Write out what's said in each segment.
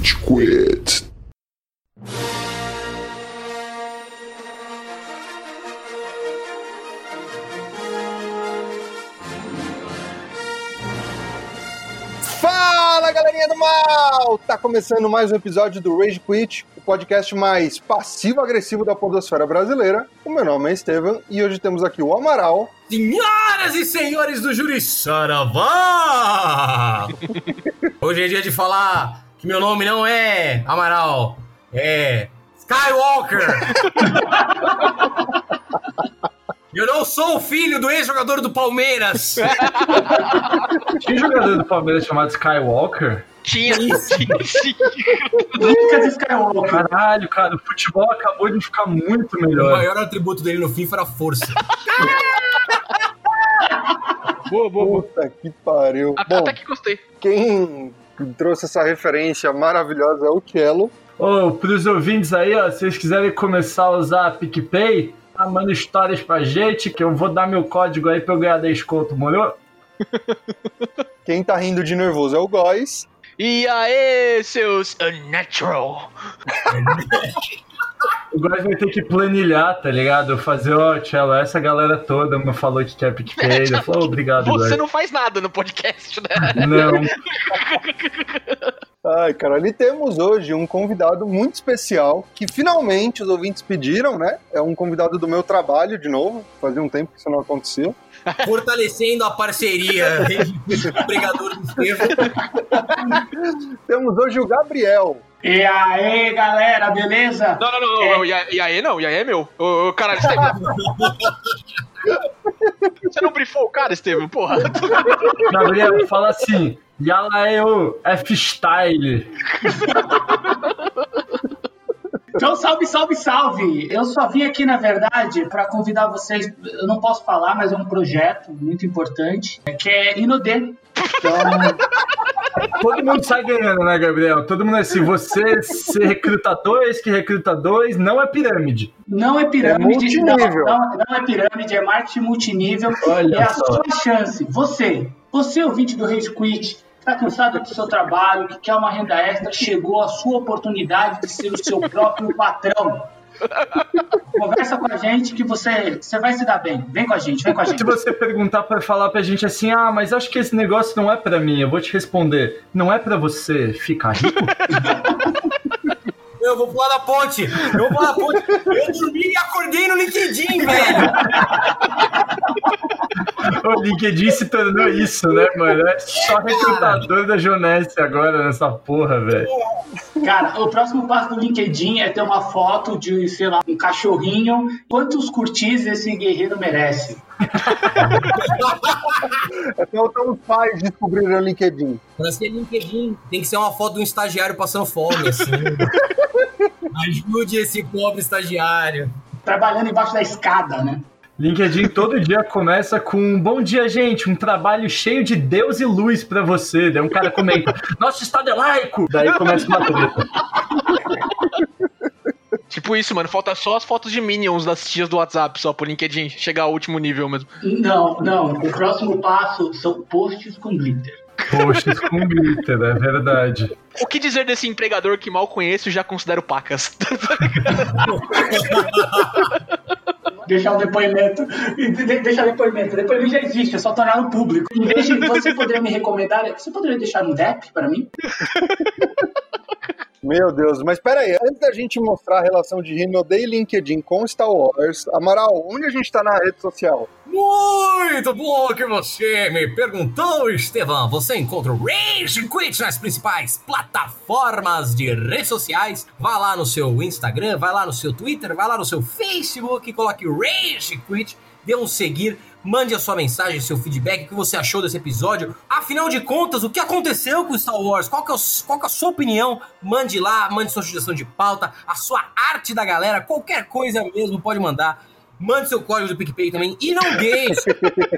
Rage Quit. Fala galerinha do mal! Tá começando mais um episódio do Rage Quit, o podcast mais passivo-agressivo da podosfera brasileira. O meu nome é Estevam e hoje temos aqui o Amaral. Senhoras e senhores do Júri Saravá! Hoje é dia de falar que meu nome não é Amaral, é Skywalker! Eu não sou o filho do ex-jogador do Palmeiras! Tinha jogador do Palmeiras chamado Skywalker? Tinha, tinha sim. Dicas de Skywalker. Caralho, cara, o futebol acabou de ficar muito O melhor. maior atributo dele no FIFA era a força. Boa, boa, boa. Puta que pariu. Até, Bom, até que gostei. quem trouxe essa referência maravilhosa é o Cello. Ô, pros ouvintes aí, ó, se vocês quiserem começar a usar a PicPay, tá mandando histórias pra gente, que eu vou dar meu código aí pra eu ganhar 10 conto, morou? Quem tá rindo de nervoso é o Góis. E aí, seus unnatural. O Góis vai ter que planilhar, tá ligado? Fazer, ó, Tchelo, essa galera toda me falou que quer PicPay. Eu falo, obrigado, Você Góis. não faz nada no podcast, né? Não, Ai, cara, e temos hoje um convidado muito especial que finalmente os ouvintes pediram, né? É um convidado do meu trabalho, de novo. Fazia um tempo que isso não acontecia. Fortalecendo a parceria pregador do Estevam. Temos hoje o Gabriel. E aí, galera, beleza? Não, não, não. não. E, a- e aí não, e aí é meu. Ô, ô, caralho, Estevam. Você não brifou o cara, Estevam? Porra. Gabriel, fala assim, Yala é o F-Style. Então, salve, salve, salve! Eu só vim aqui, na verdade, para convidar vocês. Eu não posso falar, mas é um projeto muito importante, que é Inodê. Então, Todo mundo sai ganhando, né, Gabriel? Todo mundo é assim, você ser recruta dois, que recruta dois, não é pirâmide. não é pirâmide, É não, multinível. não, não é pirâmide, é marketing multinível. Olha é a só. sua chance. Você, você ouvinte do Rage Quit, está cansado do seu trabalho, que quer uma renda extra, chegou a sua oportunidade de ser o seu próprio patrão. Conversa com a gente que você, você vai se dar bem. Vem com a gente, vem com a gente. Se você perguntar pra falar pra gente assim, ah, mas acho que esse negócio não é pra mim, eu vou te responder, não é pra você ficar rico? Eu vou pular da ponte! Eu vou pular da ponte! Eu dormi e acordei no LinkedIn, velho! o LinkedIn se tornou isso, né, mano? É só recrutador da Jonesse agora nessa porra, velho. Cara, o próximo passo do LinkedIn é ter uma foto de, sei lá, um cachorrinho. Quantos curtis esse guerreiro merece? Até os pais descobriram o LinkedIn. Pra ser LinkedIn, tem que ser uma foto de um estagiário passando fome, assim. Ajude esse pobre estagiário. Trabalhando embaixo da escada, né? LinkedIn todo dia começa com bom dia, gente, um trabalho cheio de Deus e luz pra você. Daí um cara comenta, nosso estado é laico. Daí começa uma treta. Tipo isso, mano. Falta só as fotos de Minions das tias do WhatsApp, só pro LinkedIn chegar ao último nível mesmo. Não, não. O próximo passo são posts com glitter. Poxa, com glitter, é verdade. O que dizer desse empregador que mal conheço e já considero pacas? Deixar um depoimento. De- de- Deixar depoimento. Depoimento já existe, é só tornar no público. Em vez de você poderia me recomendar, você poderia deixar um DEP para mim? Meu Deus, mas pera aí, antes da gente mostrar a relação de Rinode e LinkedIn com Star Wars, Amaral, onde a gente tá na rede social? Muito bom que você me perguntou, Estevão. Você encontra o Rage Quit nas principais plataformas de redes sociais. Vá lá no seu Instagram, vai lá no seu Twitter, vai lá no seu Facebook, coloque Rage Quit, dê um seguir, mande a sua mensagem, seu feedback, o que você achou desse episódio. Afinal de contas, o que aconteceu com Star Wars? Qual que, é o- qual que é a sua opinião? Mande lá, mande sua sugestão de pauta, a sua arte da galera, qualquer coisa mesmo, pode mandar. Mande seu código do PicPay também. E não deixe.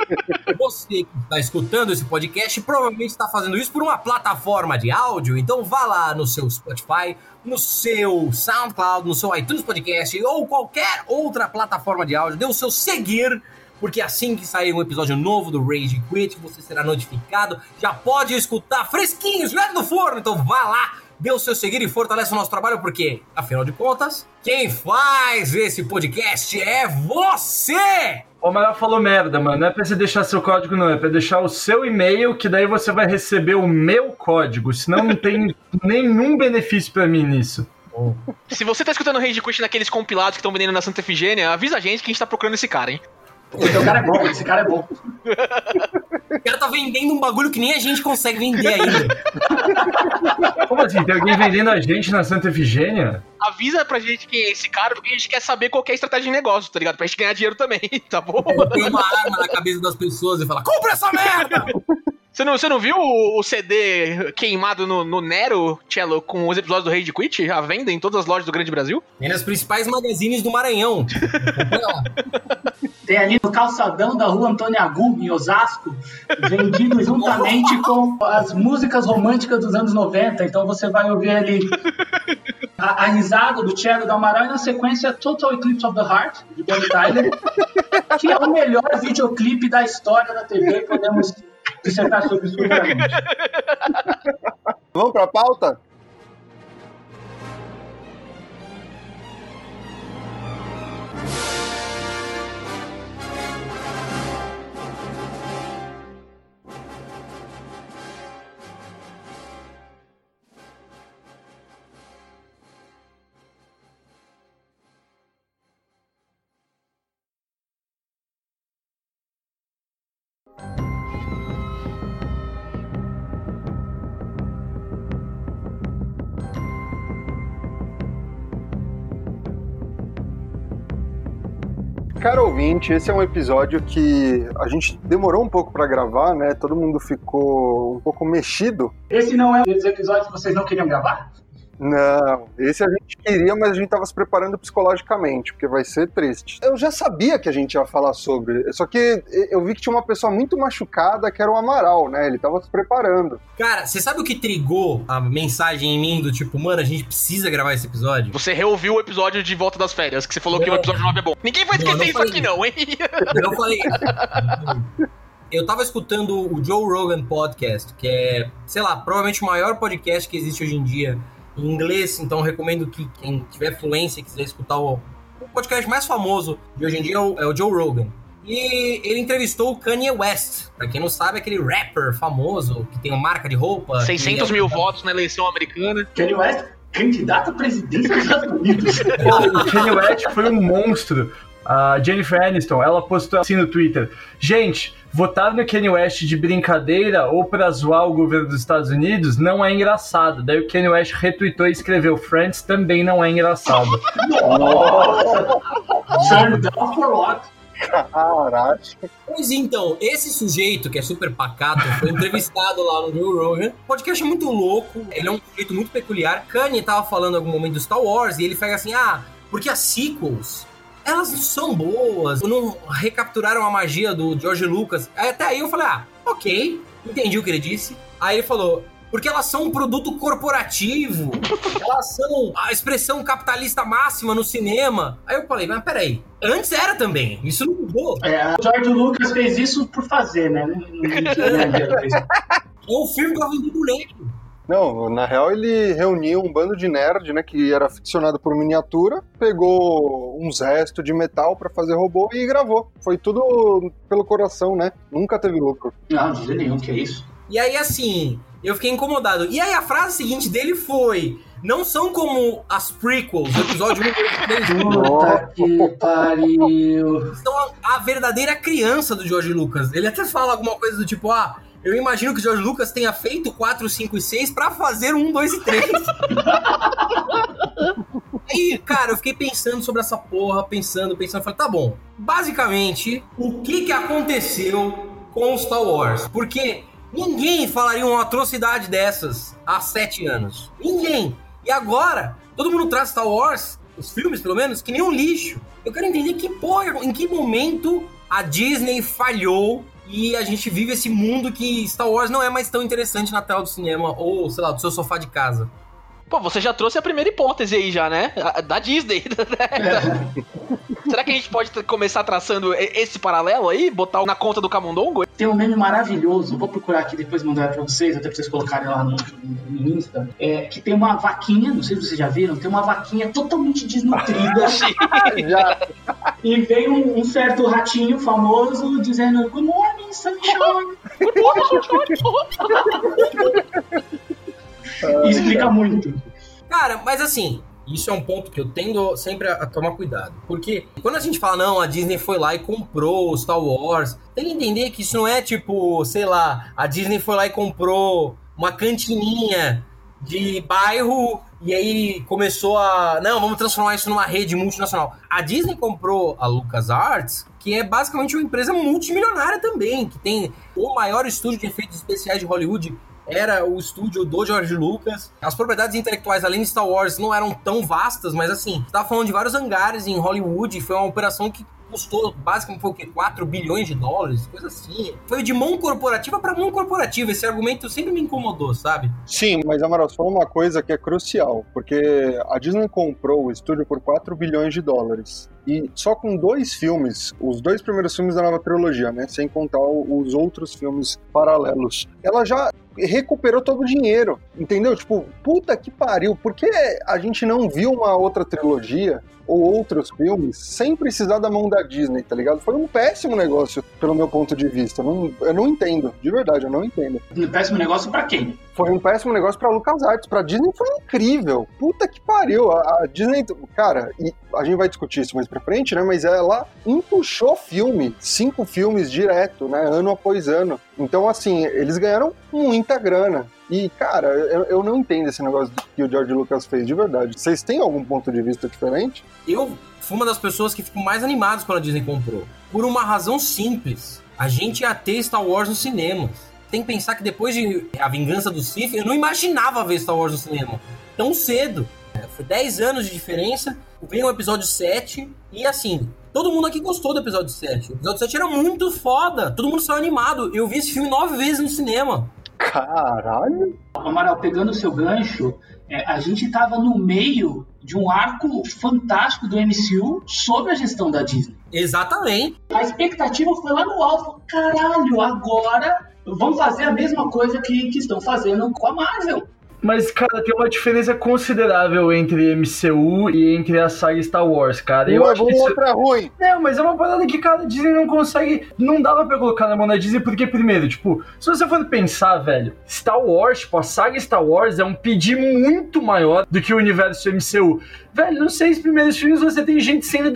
Você que está escutando esse podcast provavelmente está fazendo isso por uma plataforma de áudio. Então vá lá no seu Spotify, no seu SoundCloud, no seu iTunes Podcast ou qualquer outra plataforma de áudio. Dê o seu seguir. Porque assim que sair um episódio novo do Rage Quit, você será notificado. Já pode escutar fresquinho, direto do forno. Então vá lá, dê o seu seguir e fortalece o nosso trabalho, porque, afinal de contas, quem faz esse podcast é você! O Amaral falou merda, mano. Não é pra você deixar seu código, não. É pra deixar o seu e-mail, que daí você vai receber o meu código. Senão não tem nenhum benefício pra mim nisso. Se você tá escutando o Rage Quit naqueles compilados que estão vendendo na Santa Efigênia, avisa a gente que a gente tá procurando esse cara, hein? Esse cara é bom, esse cara é bom. O cara tá vendendo um bagulho que nem a gente consegue vender ainda. Como assim? Tem alguém vendendo a gente na Santa Efigênia? Avisa pra gente quem é esse cara, porque a gente quer saber qual que é a estratégia de negócio, tá ligado? Pra gente ganhar dinheiro também, tá bom? Põe uma arma na cabeça das pessoas e fala: compra essa merda! Você não, você não viu o, o CD queimado no, no Nero, Cello, com os episódios do Rage Quit? À venda em todas as lojas do Grande Brasil? Tem nas principais magazines do Maranhão. Tem ali no calçadão da rua Antônio Agu, em Osasco, vendido juntamente com as músicas românticas dos anos 90. Então você vai ouvir ali a, a risada do Thiago do Amaral e na sequência Total Eclipse of the Heart, de Bonnie Tyler, que é o melhor videoclipe da história da TV. Podemos dissertar sobre isso. Vamos pra pauta? Cara ouvinte, esse é um episódio que a gente demorou um pouco pra gravar, né? Todo mundo ficou um pouco mexido. Esse não é um dos episódios que vocês não queriam gravar? Não, esse a gente queria, mas a gente tava se preparando psicologicamente, porque vai ser triste. Eu já sabia que a gente ia falar sobre, só que eu vi que tinha uma pessoa muito machucada, que era o Amaral, né? Ele tava se preparando. Cara, você sabe o que trigou a mensagem em mim do tipo, mano, a gente precisa gravar esse episódio? Você reouviu o episódio de Volta das Férias, que você falou que o episódio 9 é bom. Ninguém vai Não, esquecer não isso falei aqui não, hein? Eu falei. Eu tava escutando o Joe Rogan Podcast, que é, sei lá, provavelmente o maior podcast que existe hoje em dia em inglês, então recomendo que quem tiver fluência e quiser escutar o, o podcast mais famoso de hoje em dia é o, é o Joe Rogan. E ele entrevistou o Kanye West. Pra quem não sabe, é aquele rapper famoso que tem uma marca de roupa. 600 que mil votos na eleição americana. Kanye West, candidato à presidência dos Estados Unidos. O Kanye West foi um monstro. A Jennifer Aniston, ela postou assim no Twitter: Gente, votar no Kanye West de brincadeira ou pra zoar o governo dos Estados Unidos não é engraçado. Daí o Kanye West retweetou e escreveu: Friends também não é engraçado. Caralho. Pois então, esse sujeito que é super pacato foi entrevistado lá no Joe Rogan. O podcast é muito louco, ele é um sujeito muito peculiar. Kanye tava falando em algum momento do Star Wars e ele fala assim: ah, porque as sequels. Elas não são boas, não recapturaram a magia do George Lucas. Até aí eu falei, ah, ok, entendi o que ele disse. Aí ele falou, porque elas são um produto corporativo, elas são a expressão capitalista máxima no cinema. Aí eu falei, mas peraí, antes era também, isso não mudou. É, o George Lucas fez isso por fazer, né? Não, não, não tinha dinheiro pra isso. É um filme pra vender boneco. Não, na real ele reuniu um bando de nerd, né, que era aficionado por miniatura, pegou uns restos de metal pra fazer robô e gravou. Foi tudo pelo coração, né? Nunca teve lucro. Não, de jeito nenhum, que é isso. E aí, assim, eu fiquei incomodado. E aí, a frase seguinte dele foi: Não são como as prequels, o episódio 1, 2 e 3. Puta que pariu. São a, a verdadeira criança do George Lucas. Ele até fala alguma coisa do tipo: Ah, eu imagino que o George Lucas tenha feito 4, 5 e 6 pra fazer 1, 2 e 3. Aí, cara, eu fiquei pensando sobre essa porra, pensando, pensando. Falei, tá bom. Basicamente, o que que aconteceu com Star Wars? Porque ninguém falaria uma atrocidade dessas há sete anos. Ninguém. E agora, todo mundo traz Star Wars, os filmes pelo menos, que nem um lixo. Eu quero entender que porra, em que momento a Disney falhou e a gente vive esse mundo que Star Wars não é mais tão interessante na tela do cinema ou, sei lá, do seu sofá de casa. Pô, você já trouxe a primeira hipótese aí já, né? A- Da Disney. Será que a gente pode começar traçando esse paralelo aí? Botar na conta do Camundongo? Tem um meme maravilhoso, vou procurar aqui depois mandar pra vocês, até pra vocês colocarem lá no, no Insta, é, que tem uma vaquinha, não sei se vocês já viram, tem uma vaquinha totalmente desnutrida Já, e vem um, um certo ratinho famoso dizendo Good morning, sunshine. E explica muito. Cara, mas assim, isso é um ponto que eu tendo sempre a, tomar cuidado. Porque quando a gente fala, não, a Disney foi lá e comprou Star Wars, tem que entender que isso não é tipo, sei lá, a Disney foi lá e comprou uma cantininha de bairro e aí começou a. Não, vamos transformar isso numa rede multinacional. A Disney comprou a LucasArts, que é basicamente uma empresa multimilionária também, que tem o maior estúdio de efeitos especiais de Hollywood era o estúdio do George Lucas. As propriedades intelectuais, além de Star Wars, não eram tão vastas, mas assim, você tava falando de vários hangares em Hollywood, foi uma operação que custou basicamente foi o quê? 4 bilhões de dólares, coisa assim. Foi de mão corporativa para mão corporativa. Esse argumento sempre me incomodou, sabe? sim, mas Amaral, só uma coisa que é crucial, porque a Disney comprou o estúdio por 4 bilhões de dólares. E só com dois filmes, os dois primeiros filmes da nova trilogia, né? Sem contar os outros filmes paralelos. Ela já recuperou todo o dinheiro, entendeu? Tipo, puta que pariu, por que a gente não viu uma outra trilogia ou outros filmes sem precisar da mão da Disney, tá ligado? Foi um péssimo negócio, pelo meu ponto de vista. Não- eu não entendo, de verdade, eu não entendo. Um péssimo negócio pra quem? Foi um péssimo negócio pra LucasArts. Pra Disney foi incrível. Puta que pariu. A, a Disney, cara, e a gente vai discutir isso mais pra frente, né? Mas ela empuxou filme, cinco filmes direto, né? Ano após ano. Então, assim, eles ganharam muita grana. E, cara, eu, eu não entendo esse negócio que o George Lucas fez de verdade. Vocês têm algum ponto de vista diferente? Eu fui uma das pessoas que ficou mais animadas quando a Disney comprou. Por uma razão simples. A gente ia ter Star Wars nos cinemas. Tem que pensar que depois de A Vingança do Sith, eu não imaginava ver Star Wars no cinema. Tão cedo. É, Foi 10 anos de diferença. Veio o episódio 7 e assim, todo mundo aqui gostou do episódio 7. O episódio 7 era muito foda. Todo mundo saiu animado. Eu vi esse filme nove vezes no cinema. Caralho! Amaral, pegando o seu gancho, é, a gente estava no meio de um arco fantástico do MCU sobre a gestão da Disney. Exatamente. A expectativa foi lá no alto. Caralho, agora vamos fazer a mesma coisa que, que estão fazendo com a Marvel. Mas, cara, tem uma diferença considerável entre MCU e entre a saga Star Wars, cara. Eu um é acho que isso... outro é ruim. Não, mas é uma parada que, cara, a Disney não consegue. Não dava pra colocar na mão da Disney, porque, primeiro, tipo, se você for pensar, velho, Star Wars, tipo, a saga Star Wars é um pedir muito maior do que o universo MCU. Velho, nos seis primeiros filmes você tem gente sendo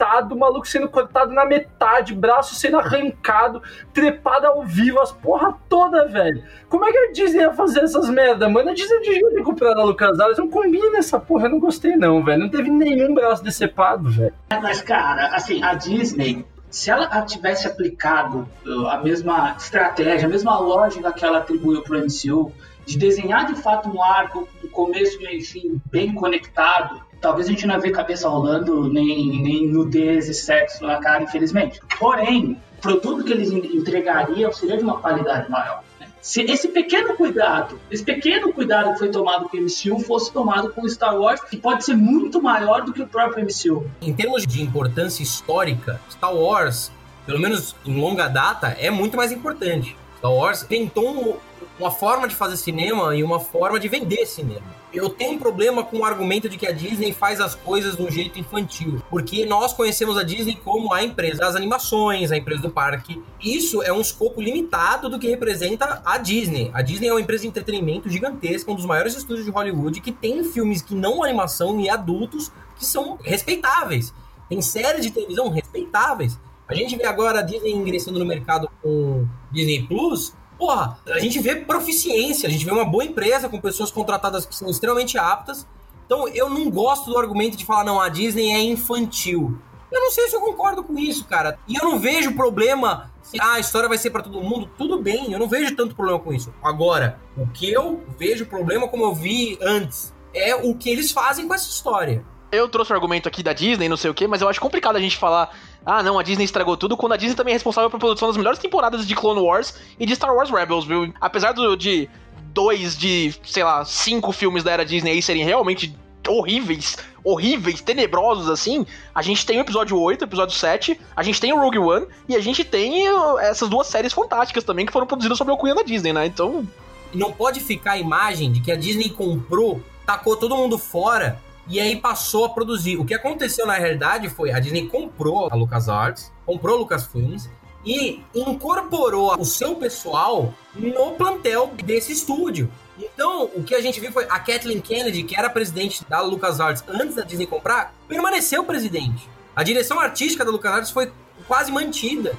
decapitado, maluco sendo cortado na metade, braço sendo arrancado, trepado ao vivo, as porra toda, velho. Como é que a Disney ia fazer essas merda, mano? A Disney devia ter comprado a LucasArts, não combina essa porra, eu não gostei não, velho. Não teve nenhum braço decepado, velho. Mas, cara, assim, a Disney, se ela tivesse aplicado uh, a mesma estratégia, a mesma lógica que ela atribuiu pro MCU, de desenhar de fato um arco, um começo, meio e fim bem conectado, talvez a gente não ver cabeça rolando, nem, nem nudez e sexo na cara, infelizmente. Porém, o produto que eles en- entregariam seria de uma qualidade maior. né? Se esse pequeno cuidado, esse pequeno cuidado que foi tomado com o MCU fosse tomado com Star Wars, que pode ser muito maior do que o próprio MCU. Em termos de importância histórica, Star Wars, pelo menos em longa data, é muito mais importante. Star Wars tentou uma forma de fazer cinema e uma forma de vender cinema. Eu tenho um problema com o argumento de que a Disney faz as coisas de um jeito infantil, porque nós conhecemos a Disney como a empresa das animações, a empresa do parque. Isso é um escopo limitado do que representa a Disney. A Disney é uma empresa de entretenimento gigantesca, um dos maiores estúdios de Hollywood, que tem filmes que não animação e adultos que são respeitáveis. Tem séries de televisão respeitáveis. A gente vê agora a Disney ingressando no mercado com Disney Plus. Porra, a gente vê proficiência, a gente vê uma boa empresa com pessoas contratadas que são extremamente aptas. Então eu não gosto do argumento de falar, não, a Disney é infantil. Eu não sei se eu concordo com isso, cara. E eu não vejo problema se ah, a história vai ser para todo mundo. Tudo bem, eu não vejo tanto problema com isso. Agora, o que eu vejo problema, como eu vi antes, é o que eles fazem com essa história. Eu trouxe o argumento aqui da Disney, não sei o quê, mas eu acho complicado a gente falar, ah, não, a Disney estragou tudo, quando a Disney também é responsável pela produção das melhores temporadas de Clone Wars e de Star Wars Rebels, viu? Apesar do, de dois de, sei lá, cinco filmes da era Disney aí serem realmente horríveis, horríveis, tenebrosos assim, a gente tem o episódio 8, o episódio 7, a gente tem o Rogue One e a gente tem uh, essas duas séries fantásticas também que foram produzidas sobre o Cunha da Disney, né? Então. Não pode ficar a imagem de que a Disney comprou, tacou todo mundo fora e aí passou a produzir. O que aconteceu na realidade foi a Disney comprou a LucasArts, comprou a Lucasfilms e incorporou o seu pessoal no plantel desse estúdio. Então, o que a gente viu foi a Kathleen Kennedy, que era presidente da LucasArts antes da Disney comprar, permaneceu presidente. A direção artística da LucasArts foi quase mantida.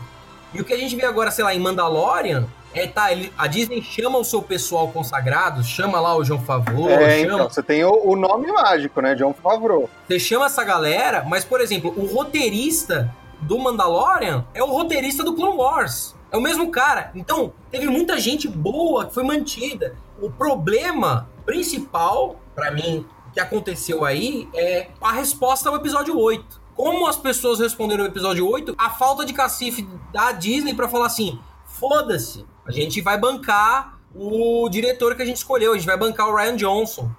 E o que a gente vê agora, sei lá, em Mandalorian, é, tá, ele, a Disney chama o seu pessoal consagrado, chama lá o João Favreau, É, chama... então, você tem o, o nome mágico, né? John Favreau. Você chama essa galera, mas, por exemplo, o roteirista do Mandalorian é o roteirista do Clone Wars. É o mesmo cara. Então, teve muita gente boa que foi mantida. O problema principal, pra mim, que aconteceu aí é a resposta ao episódio 8. Como as pessoas responderam ao episódio 8, a falta de cacife da Disney pra falar assim: foda-se, a gente vai bancar o diretor que a gente escolheu, a gente vai bancar o Ryan Johnson.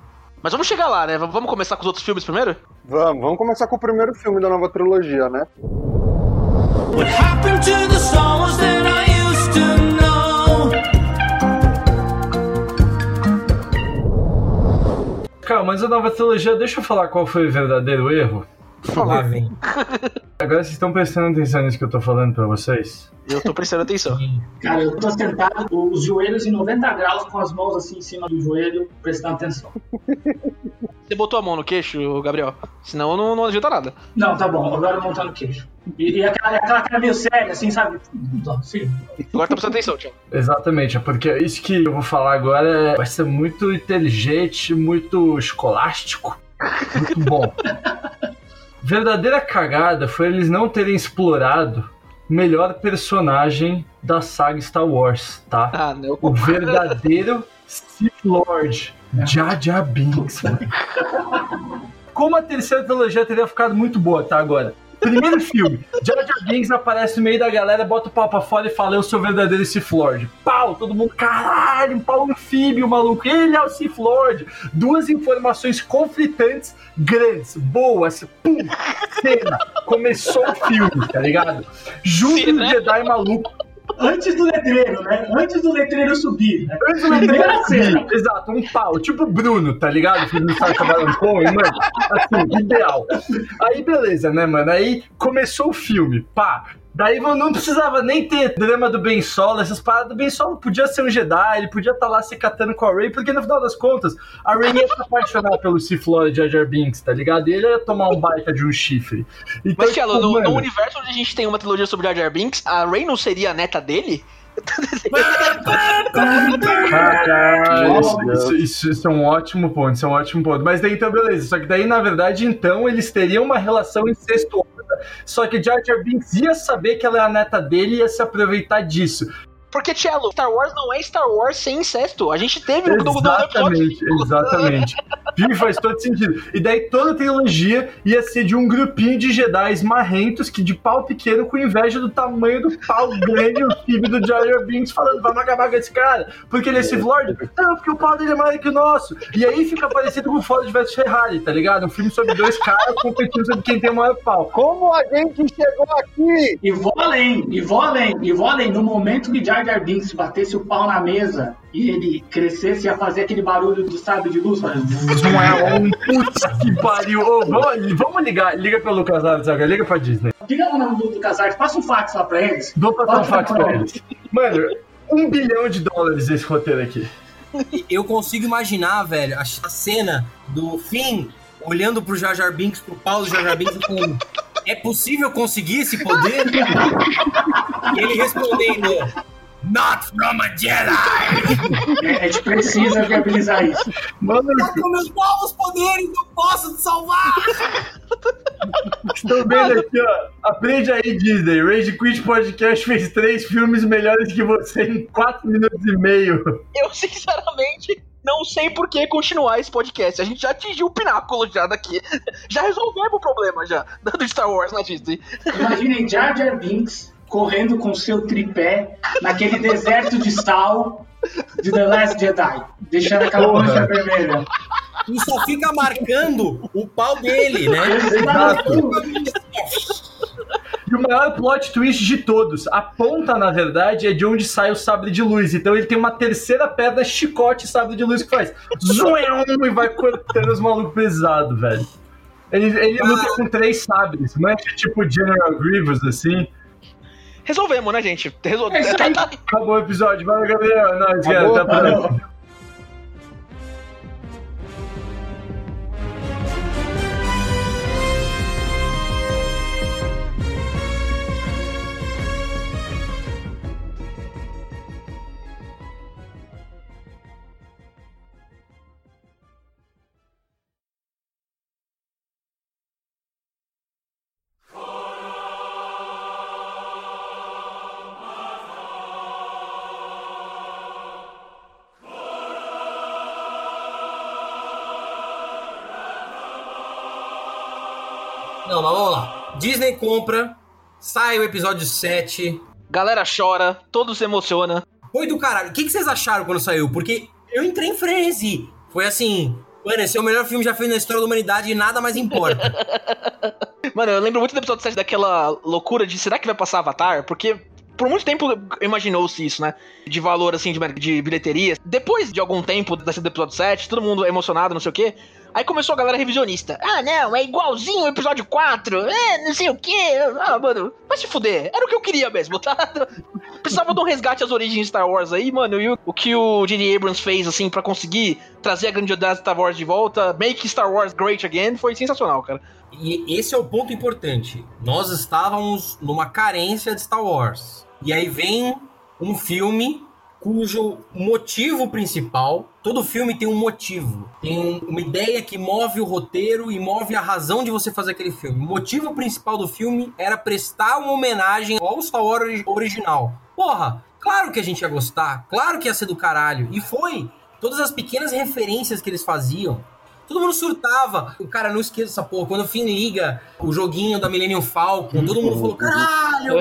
Mas vamos chegar lá, né? Vamos começar com os outros filmes primeiro? Vamos, vamos começar com o primeiro filme da nova trilogia, né? What happened to the songs that I used to know? Calma, mas a nova trilogia, deixa eu falar qual foi o verdadeiro erro. Lá vem. Agora vocês estão prestando atenção nisso que eu tô falando pra vocês? Eu tô prestando atenção. Cara, eu tô sentado, os joelhos em 90 graus, com as mãos assim em cima do joelho, prestando atenção. Você botou a mão no queixo, Gabriel? Senão não, não adianta nada. Não, tá bom, agora montando o queixo. E, e aquela, aquela cara meio séria, assim, sabe? Não, Sim. Agora tá prestando atenção, Thiago. Exatamente, é porque isso que eu vou falar agora é- vai ser muito inteligente, muito escolástico, muito bom. Verdadeira cagada foi eles não terem explorado o melhor personagem da saga Star Wars, tá? Ah, não. O verdadeiro Sith Lord, Jar Jar Binks, mano. Como a terceira trilogia teria ficado muito boa, tá? Agora. Primeiro filme, Jar Binks aparece no meio da galera, bota o pau pra fora e fala: Eu sou o verdadeiro Sith Lord. Pau, todo mundo, caralho, um pau anfíbio, maluco. Ele é o Sith Lord. Duas informações conflitantes, grandes, boas, pum, cena. Começou o filme, tá ligado? Junto Cena. no Jedi maluco, Antes do letreiro, né? Antes do letreiro subir. Né? Antes do Primeira cena. Exato, um pau, tipo o Bruno, tá ligado? Que não sabe trabalhando com, e, mano, assim, ideal. Aí beleza, né, mano? Aí começou o filme, pá. Daí não não precisava nem ter drama do Ben Solo, essas paradas do Ben Solo podia ser um Jedi, ele podia estar lá se catando com a Rey, porque no final das contas, a Rey ia se apaixonar pelo Sith Lord Jar Jar Binks, tá ligado? E ele ia tomar um baita de um chifre. Então, Mas, tipo, no, mano, no universo onde a gente tem uma trilogia sobre Jar Jar Binks, a Rey não seria a neta dele? Caralho, isso, isso- isso é um ótimo ponto, isso é um ótimo ponto. Mas daí então, beleza. Só que daí, na verdade, então, eles teriam uma relação incestuosa. Só que Jar Jar Binks ia saber que ela é a neta dele e ia se aproveitar disso. Porque, Cello, Star Wars não é Star Wars sem incesto. A gente teve no, no, no episódio. Exatamente, exatamente. Viu? Faz todo sentido. E daí toda a trilogia ia ser de um grupinho de Jedi marrentos que de pau pequeno com inveja do tamanho do pau grande o filho do Jar Jar Binks falando, vamos acabar com esse cara, porque ele é Sith Lord? Não, porque o pau dele é maior que o nosso. E aí fica parecido com o Ford vs Ferrari, tá ligado? Um filme sobre dois caras competindo sobre quem tem o maior pau. Como a gente chegou aqui? E vou além, e vou além, e vou além. No momento que Jar Jar Binks batesse o pau na mesa e ele crescesse, ia fazer aquele barulho do sabre de luz. Não é um putz que pariu. Ô, vamos, vamos ligar, liga pra Lucas Arts agora, liga pra Disney. Diga o nome do, do Casarte, passa um fax lá pra eles. Vou passar um fax pra eles. Mano, um bilhão de dólares esse roteiro aqui. Eu consigo imaginar, velho, a, cena do Finn olhando pro Jar Jar Binks, pro pau do Jar Jar Binks e falando é possível conseguir esse poder? e ele respondendo Not from a Jedi! É, a gente precisa viabilizar isso. Mano, Com meus novos poderes eu posso te salvar! Estão vendo aqui, ó. Aprende aí, Disney. Rage Quit Podcast fez três filmes melhores que você em quatro minutos e meio. Eu, sinceramente, não sei por que continuar esse podcast. A gente já atingiu o pináculo já daqui. Já resolvemos o problema já do Star Wars na Disney. Imaginem Jar Jar Binks correndo com seu tripé naquele deserto de sal de The Last Jedi, deixando aquela Porra. mancha vermelha. e só fica marcando o pau dele, né? E o maior plot twist de todos, a ponta, na verdade, é de onde sai o sabre de luz. Então ele tem uma terceira perna, chicote sabre de luz que faz zoom e vai cortando os malucos pesados, velho. Ele, ele luta com três sabres, mancha tipo General Grievous, assim. Resolvemos, né, gente? Resol... É isso aí. Acabou o episódio. Valeu, Gabriel. Nós, Acabou, cara. Até Disney compra, sai o episódio 7. Galera chora, todo se emociona. Foi do caralho. O que, que vocês acharam quando saiu? Porque eu entrei em frenesi. Foi assim. Mano, esse é o melhor filme já feito na história da humanidade e nada mais importa. Mano, eu lembro muito do episódio 7 daquela loucura de será que vai passar Avatar? Porque por muito tempo imaginou-se isso, né? De valor, assim, de, de bilheteria. Depois de algum tempo da do episódio 7, todo mundo emocionado, não sei o quê. Aí começou a galera revisionista. Ah, não, é igualzinho o episódio 4. É, não sei o quê. Ah, mano, vai se fuder. Era o que eu queria mesmo, tá? Precisava de um resgate às origens de Star Wars aí, mano. E o, que o J.D. Abrams fez, assim, pra conseguir trazer a grandiosidade de Star Wars de volta, make Star Wars great again, foi sensacional, cara. E esse é o ponto importante. Nós estávamos numa carência de Star Wars. E aí vem um filme cujo motivo principal, todo filme tem um motivo, tem um- uma ideia que move o roteiro e move a razão de você fazer aquele filme. O motivo principal do filme era prestar uma homenagem ao Star Wars ori- original. Porra, claro que a gente ia gostar, claro que ia ser do caralho, e foi. Todas as pequenas referências que eles faziam, Todo mundo surtava. O cara, não esqueça essa porra. Quando o Finn liga o joguinho da Millennium Falcon, todo mundo falou: caralho!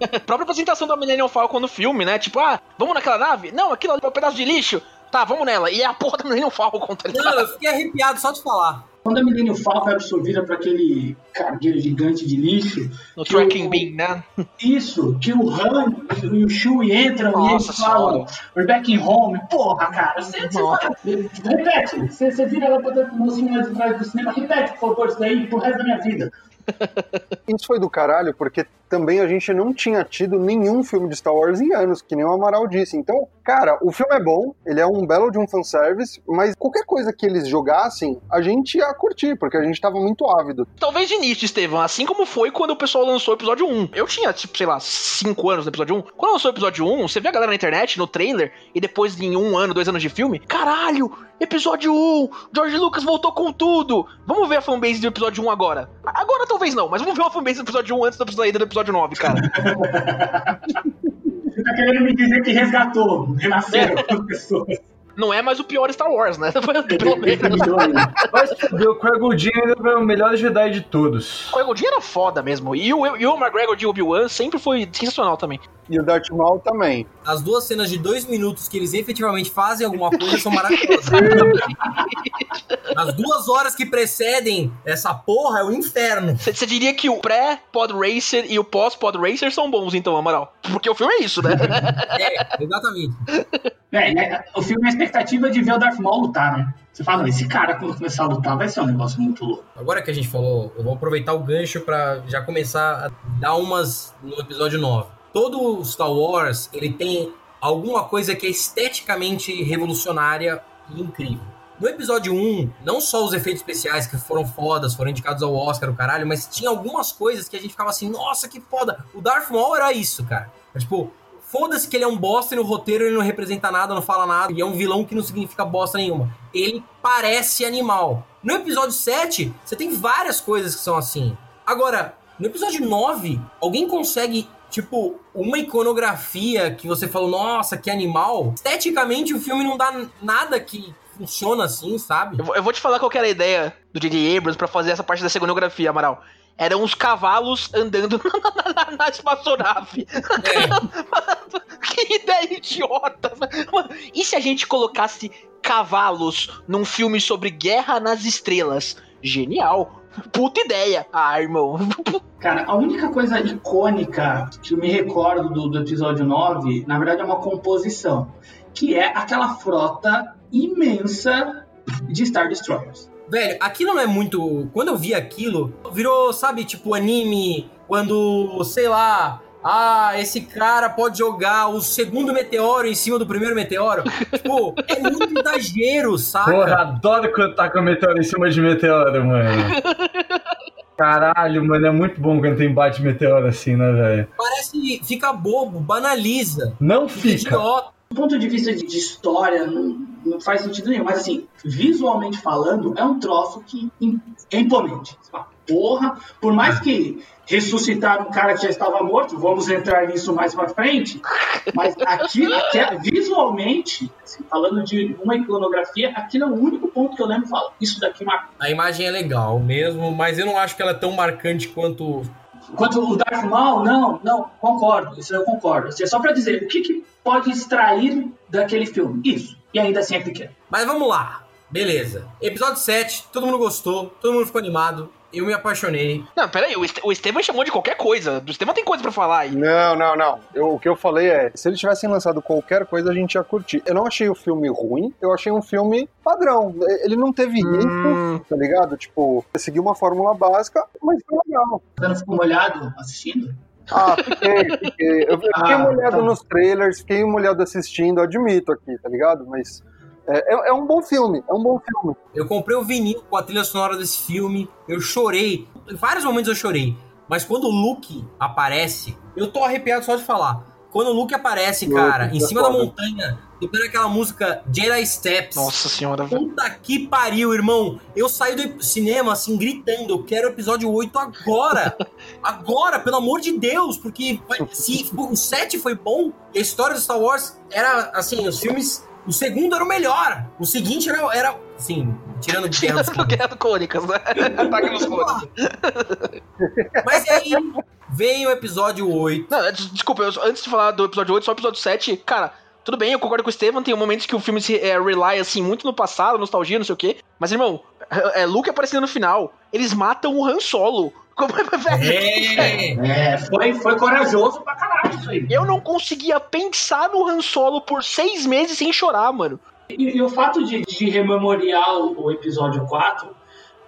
A própria apresentação da Millennium Falcon no filme, né? Tipo, ah, vamos naquela nave? Não, aquilo ali é um pedaço de lixo. Tá, vamos nela. E é a porra da Millennium Falcon, tá ligado? Não, eu fiquei arrepiado só de falar. Quando a Millennium Falcon é absorvida para aquele cargueiro gigante de lixo, No tracking o- beam, né? Isso, que o Han e o Chewie entram e Nossa eles falam We're back in home. Porra, cara, você, repete. Você, você vira lá pra dentro do mocinho lá de trás do cinema, repete, por favor, isso daí pro resto da minha vida. Isso foi do caralho, porque também a gente não tinha tido nenhum filme de Star Wars em anos, que nem o Amaral disse. Então, cara, o filme é bom, ele é um belo de um fanservice, mas qualquer coisa que eles jogassem, a gente ia curtir, porque a gente tava muito ávido. Talvez de início, Estevam, assim como foi quando o pessoal lançou o episódio 1. Eu tinha, tipo, sei lá, 5 anos no episódio 1. Quando lançou o episódio 1, você vê a galera na internet, no trailer, e depois em um ano, dois anos de filme, caralho, episódio 1, George Lucas voltou com tudo. Vamos ver a fanbase do episódio 1 agora. Agora talvez não, mas vamos ver a fanbase do episódio 1 antes da saída do episódio 9, cara. Você tá querendo me dizer que resgatou, renasceram as pessoas. Não é mais o pior Star Wars, né? Pelo menos. Mas o Qui-Gon Jinn foi o melhor Jedi de todos. O Egon era foda mesmo. E o, e o McGregor de Obi-Wan sempre foi sensacional também. E o Darth Maul também. As duas cenas de dois minutos que eles efetivamente fazem alguma coisa são maravilhosas. As duas horas que precedem essa porra é o inferno. Você diria que o pré-Pod Racer e o pós-Pod Racer são bons, então, Amaral? Porque o filme é isso, né? É, exatamente. É, né, o filme é a expectativa de ver o Darth Maul lutar, né? Você fala, não, esse cara quando começar a lutar vai ser um negócio muito louco. Agora que a gente falou, eu vou aproveitar o gancho pra já começar a dar umas no episódio 9. Todo Star Wars, ele tem alguma coisa que é esteticamente revolucionária e incrível. No episódio 1, não só os efeitos especiais que foram fodas, foram indicados ao Oscar, o caralho, mas tinha algumas coisas que a gente ficava assim, nossa, que foda. O Darth Maul era isso, cara. É tipo, foda-se que ele é um bosta no roteiro ele não representa nada, não fala nada, e é um vilão que não significa bosta nenhuma. Ele parece animal. No episódio 7, você tem várias coisas que são assim. Agora, no episódio 9, alguém consegue, tipo, uma iconografia que você falou, nossa, que animal. Esteticamente, o filme não dá nada que funciona assim, sabe? Eu vou, eu vou te falar qual que era a ideia do J.J. Abrams pra fazer essa parte da segonografia, Amaral. Eram uns cavalos andando na, na, na espaçonave. É. que ideia idiota. Mano, e se a gente colocasse cavalos num filme sobre guerra nas estrelas. Genial. Puta ideia. Ah, irmão. Cara, a única coisa icônica que eu me recordo do, do episódio 9, na verdade, é uma composição. Que é aquela frota imensa de Star Destroyers. Velho, aquilo não é muito. Quando eu vi aquilo, virou, sabe, tipo anime, quando, sei lá. Ah, esse cara pode jogar o segundo meteoro em cima do primeiro meteoro. tipo, é muito exagero, saca? Porra, adoro quando tá com meteoro em cima de meteoro, mano. Caralho, mano, é muito bom quando tem bate meteoro assim, né, velho? Parece. Fica bobo, banaliza. Não fica. Idiota. Do ponto de vista de, história, não, não faz sentido nenhum. Mas, assim, visualmente falando, é um troço que é imponente. Fala, Porra, por mais que ressuscitar um cara que já estava morto, vamos entrar nisso mais pra frente, mas aqui, aqui visualmente, assim, falando de uma iconografia, aquilo é o único ponto que eu lembro e falo, isso daqui marca. A imagem é legal mesmo, mas eu não acho que ela é tão marcante quanto. Quanto o Darth Maul, não, não, concordo, isso eu concordo. Assim, é só pra dizer, o que, que pode extrair daquele filme? Isso. E ainda assim é pequeno. Mas vamos lá. Beleza. Episódio 7, todo mundo gostou, todo mundo ficou animado. Eu me apaixonei. Não, peraí, o, Este o Estevam chamou de qualquer coisa. Do Estevam tem coisa pra falar aí. Não, não, não. Eu- o que eu falei é, se eles tivessem lançado qualquer coisa, a gente ia curtir. Eu não achei o filme ruim, eu achei um filme padrão. Ele não teve risco, tá ligado? Tipo, seguiu uma fórmula básica, mas foi legal. Você não ficou molhado assistindo? Ah, fiquei, fiquei. Eu fiquei Ah, molhado tá. nos trailers, fiquei molhado assistindo, admito aqui, tá ligado? Mas é, é- é um bom filme, é um bom filme. Eu comprei o vinil com a trilha sonora desse filme. Eu chorei. Em vários momentos eu chorei. Mas quando o Luke aparece, eu tô arrepiado só de falar. Quando o Luke aparece, Luke, cara, em é cima da montanha, tocando aquela música Jedi Steps. Nossa senhora, velho. Puta que pariu, irmão. Eu saí do cinema assim, gritando, eu quero o episódio 8 agora. agora, pelo amor de Deus, porque se o 7 foi bom, e a história do Star Wars era, assim, os filmes... O segundo era o melhor. O seguinte era, era assim, tirando de Guerra dos Clones. Guerra Cônicas, né? Ataque nos clones. Mas aí vem o episódio 8. Não, des- desculpa, eu- antes de falar do episódio 8, só o episódio 7, cara, tudo bem, eu concordo com o Estevam, tem momentos que o filme se é, rely, assim, muito no passado, nostalgia, não sei o quê. Mas, irmão, é, é Luke aparecendo no final, eles matam o Han Solo. Como é, velho? É. É, foi, foi corajoso pra caralho isso aí. Eu não conseguia pensar no Han Solo por seis meses sem chorar, mano. E, e o fato de, de rememoriar o, o episódio 4,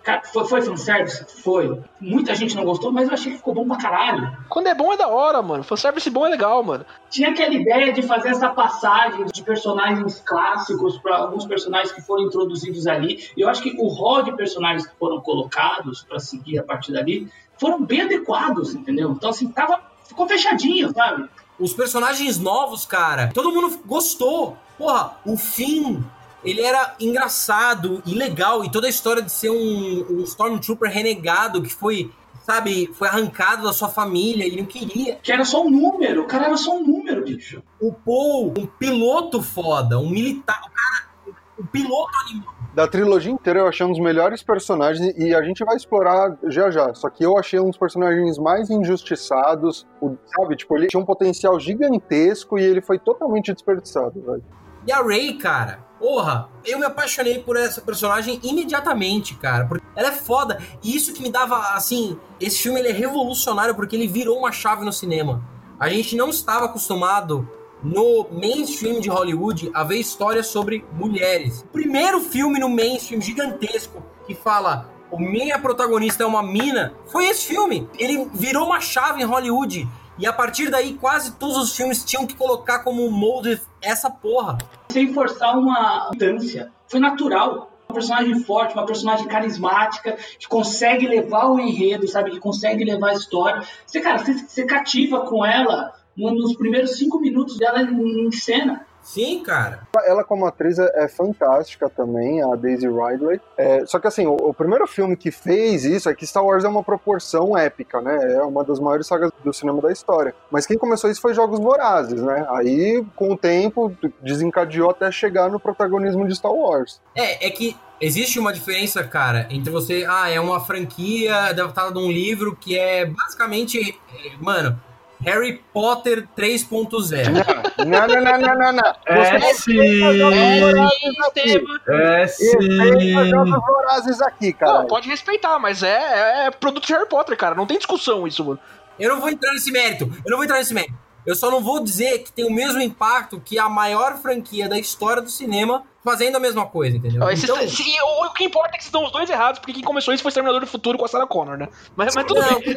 cara, foi, foi fanservice? Foi. Muita gente não gostou, mas eu achei que ficou bom pra caralho. Quando é bom é da hora, mano. Fanservice bom é legal, mano. Tinha aquela ideia de fazer essa passagem de personagens clássicos para alguns personagens que foram introduzidos ali. E eu acho que o rol de personagens que foram colocados para seguir a partir dali foram bem adequados, entendeu? Então, assim, tava, ficou fechadinho, sabe? Os personagens novos, cara, todo mundo gostou. Porra, o Finn, ele era engraçado e legal. E toda a história de ser um, um Stormtrooper renegado que foi, sabe, foi arrancado da sua família e não queria. Que era só um número, o cara era só um número, bicho. O Paul, um piloto foda, um militar, o cara, um piloto animal. Da trilogia inteira eu achei um dos melhores personagens e a gente vai explorar já já. Só que eu achei um dos personagens mais injustiçados, o- sabe? Tipo, ele tinha um potencial gigantesco e ele foi totalmente desperdiçado, velho. E a Ray, cara, porra, eu me apaixonei por essa personagem imediatamente, cara. Porque ela é foda. E isso que me dava, assim, esse filme ele é revolucionário porque ele virou uma chave no cinema. A gente não estava acostumado no mainstream de Hollywood a ver histórias sobre mulheres. Primeiro filme no mainstream gigantesco que fala o minha protagonista é uma mina foi esse filme. Ele virou uma chave em Hollywood. E a partir daí, quase todos os filmes tinham que colocar como molde essa porra. Sem forçar uma distância. Foi natural. Uma personagem forte, uma personagem carismática, que consegue levar o enredo, sabe? Que consegue levar a história. Você, cara, você, você cativa com ela nos primeiros cinco minutos dela em, cena. Sim, cara. Ela como atriz é, é fantástica também, a Daisy Ridley. É, só que assim, o, o primeiro filme que fez isso é que Star Wars é uma proporção épica, né? É uma das maiores sagas do cinema da história. Mas quem começou isso foi Jogos Vorazes, né? Aí, com o tempo, desencadeou até chegar no protagonismo de Star Wars. É, é que existe uma diferença, cara, entre você. Ah, é uma franquia adaptada de um livro que é basicamente. é, Mano, Harry Potter 3.0. Não, não, não, não, não, não. É Você sim. Estevam. É sim. jogos vorazes aqui, cara. Não, pode respeitar, mas é, é produto de Harry Potter, cara. Não tem discussão isso, mano. Eu não vou entrar nesse mérito. Eu não vou entrar nesse mérito. Eu só não vou dizer que tem o mesmo impacto que a maior franquia da história do cinema fazendo a mesma coisa, entendeu? Esses- Então, se- o, o que importa é que estão os dois errados, porque quem começou isso foi o Exterminador do Futuro com a Sarah Connor, né? Mas, mas tudo não, bem.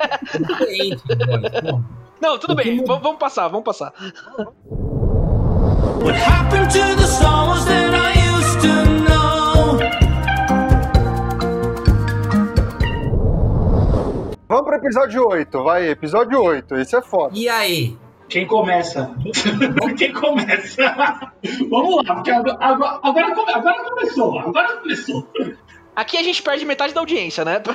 é diferente. Não, tudo bem. Vamos, vamos passar, vamos passar. What happened to the songs that I used to know? Vamos pro episódio 8, vai, episódio 8, esse é foda. E aí? Quem começa? Quem começa? Vamos lá, porque agora, agora, agora come- agora começou, agora começou. Aqui a gente perde metade da audiência, né?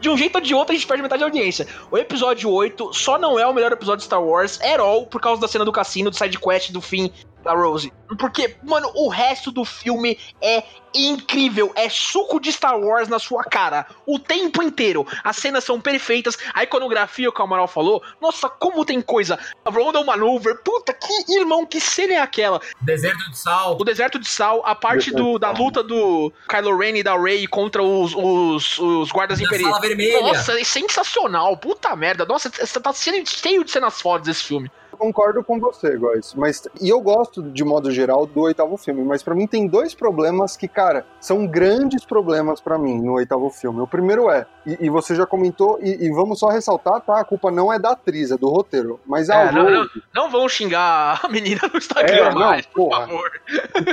De um jeito ou de outro, a gente perde metade da audiência. O episódio 8 só não é o melhor episódio de Star Wars at all por causa da cena do cassino, do side quest do fim da Rose. Porque, mano, o resto do filme é incrível. É suco de Star Wars na sua cara. O tempo inteiro. As cenas são perfeitas. A iconografia, que o Amaral falou. Nossa, como tem coisa. A Rondell Maneuver. Puta, que irmão, que cena é aquela? Deserto de Sal. O deserto de sal, a parte do, da luta do Kylo Ren e da Rey contra os, os, os guardas Da imperiais. Nossa, é sensacional. Puta merda. Nossa, você tá cheio cheio de cenas fodas esse filme. Concordo com você, Góis. Mas, e eu gosto, de modo geral, do oitavo filme, mas pra mim tem dois problemas que, cara, são grandes problemas pra mim no oitavo filme. O primeiro é, e, e você já comentou, e, e vamos só ressaltar, tá? A culpa não é da atriz, é do roteiro. Mas a É, não, Rose, Não vão xingar a menina no Instagram É, não, mais, por porra. favor.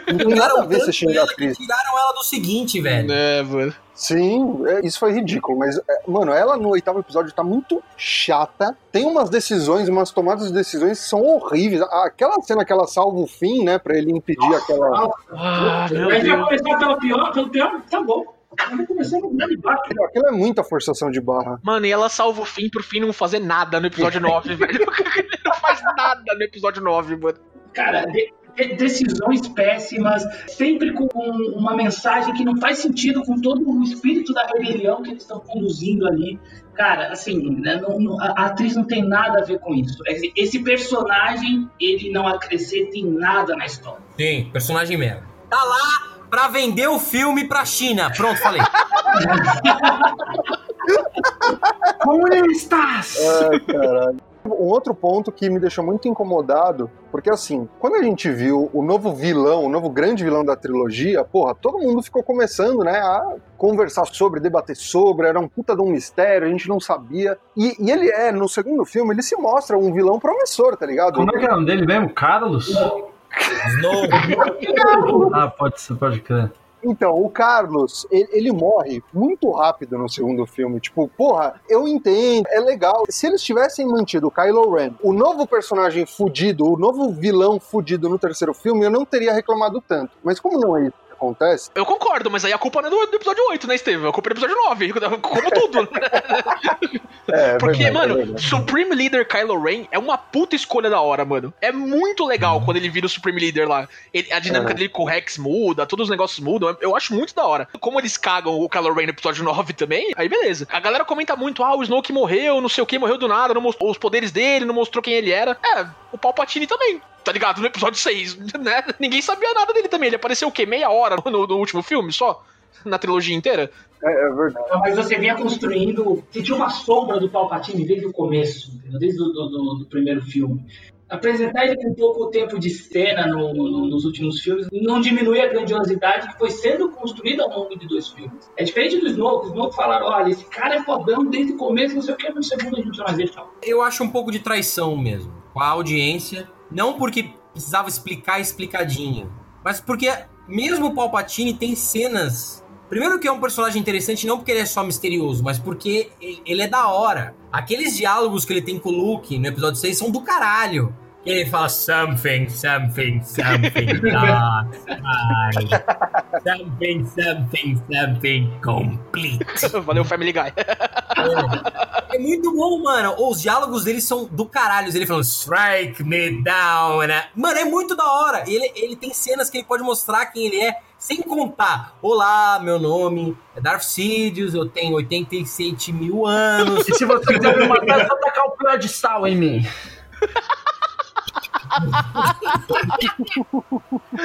não tem nada a ver você xingar a atriz. tiraram ela do seguinte, velho. É, mano. Sim, é, isso foi ridículo, mas, é, mano, ela no oitavo episódio tá muito chata. Tem umas decisões, umas tomadas de decisões que são horríveis. Aquela cena que ela salva o fim, né, pra ele impedir aquela. Ah, meu A gente vai Deus. começar pelo pior, pelo pior, tá bom. No baixo. Aquilo é muita forçação de barra. Mano, e ela salva o fim pro fim não fazer nada no episódio 9, velho. Ele não faz nada no episódio 9, mano. Cara, de- de- decisões péssimas, sempre com uma mensagem que não faz sentido com todo o espírito da rebelião que eles estão conduzindo ali. Cara, assim, né, não- não- a atriz não tem nada a ver com isso. Esse, esse personagem, ele não acrescenta em nada na história. Sim, personagem merda. Tá lá pra vender o filme pra China. Pronto, falei. Comunistas! Ai, caralho. Um outro ponto que me deixou muito incomodado, porque assim, quando a gente viu o novo vilão, o novo grande vilão da trilogia, porra, todo mundo ficou começando, né, a conversar sobre, debater sobre, era um puta de um mistério, a gente não sabia. E, e ele é, no segundo filme, ele se mostra um vilão promissor, tá ligado? Como é que é o nome dele mesmo? Carlos? Snow. Ah, pode ser, pode crer. Então, o Carlos, ele, ele morre muito rápido no segundo filme. Tipo, porra, eu entendo, é legal. Se eles tivessem mantido o Kylo Ren, o novo personagem fudido, o novo vilão fudido no terceiro filme, eu não teria reclamado tanto. Mas como não é isso acontece, Eu concordo, mas aí a culpa não é do, do episódio 8, né, Estevam? A culpa é do episódio 9, como tudo. é Porque, é mano, verdade. Supreme Leader Kylo Ren é uma puta escolha da hora, mano. É muito legal quando ele vira o Supreme Leader lá. Ele- a dinâmica Uhum. dele com o Rex muda, todos os negócios mudam. Eu acho muito da hora. Como eles cagam o Kylo Ren no episódio 9 também, aí beleza. A galera comenta muito, ah, o Snoke morreu, não sei o que, morreu do nada, não mostrou os poderes dele, não mostrou quem ele era. É, o Palpatine também. Tá ligado? No episódio 6, né? Ninguém sabia nada dele também. Ele apareceu o quê? Meia hora no, no último filme só? Na trilogia inteira? É, é verdade. Mas você vinha construindo. Você tinha uma sombra do Palpatine desde o começo, entendeu? desde o do, do- do primeiro filme. Apresentar ele com pouco tempo de cena no- no- nos últimos filmes não diminui a grandiosidade que foi sendo construída ao longo de dois filmes. É diferente do Snoke. O Snoke falaram: olha, esse cara é fodão desde o começo, não sei o que, no segundo a gente vai ver tal. Eu acho um pouco de traição mesmo com a audiência. Não porque precisava explicar explicadinho, mas porque mesmo o Palpatine tem cenas. Primeiro que é um personagem interessante, não porque ele é só misterioso, mas porque ele é da hora. Aqueles diálogos que ele tem com o Luke no episódio 6 são do caralho. Ele fala something, something, something, not fine. Something, something, something complete. Valeu, Family Guy. É muito bom, mano. Os diálogos dele são do caralho. Ele falando, strike me down. né? Mano, é muito da hora. Ele, ele tem cenas que ele pode mostrar quem ele é Sem contar, olá, meu nome é Darth Sidious, eu tenho 87 mil anos. E se você quiser me matar, é só tacar o pó de sal em mim.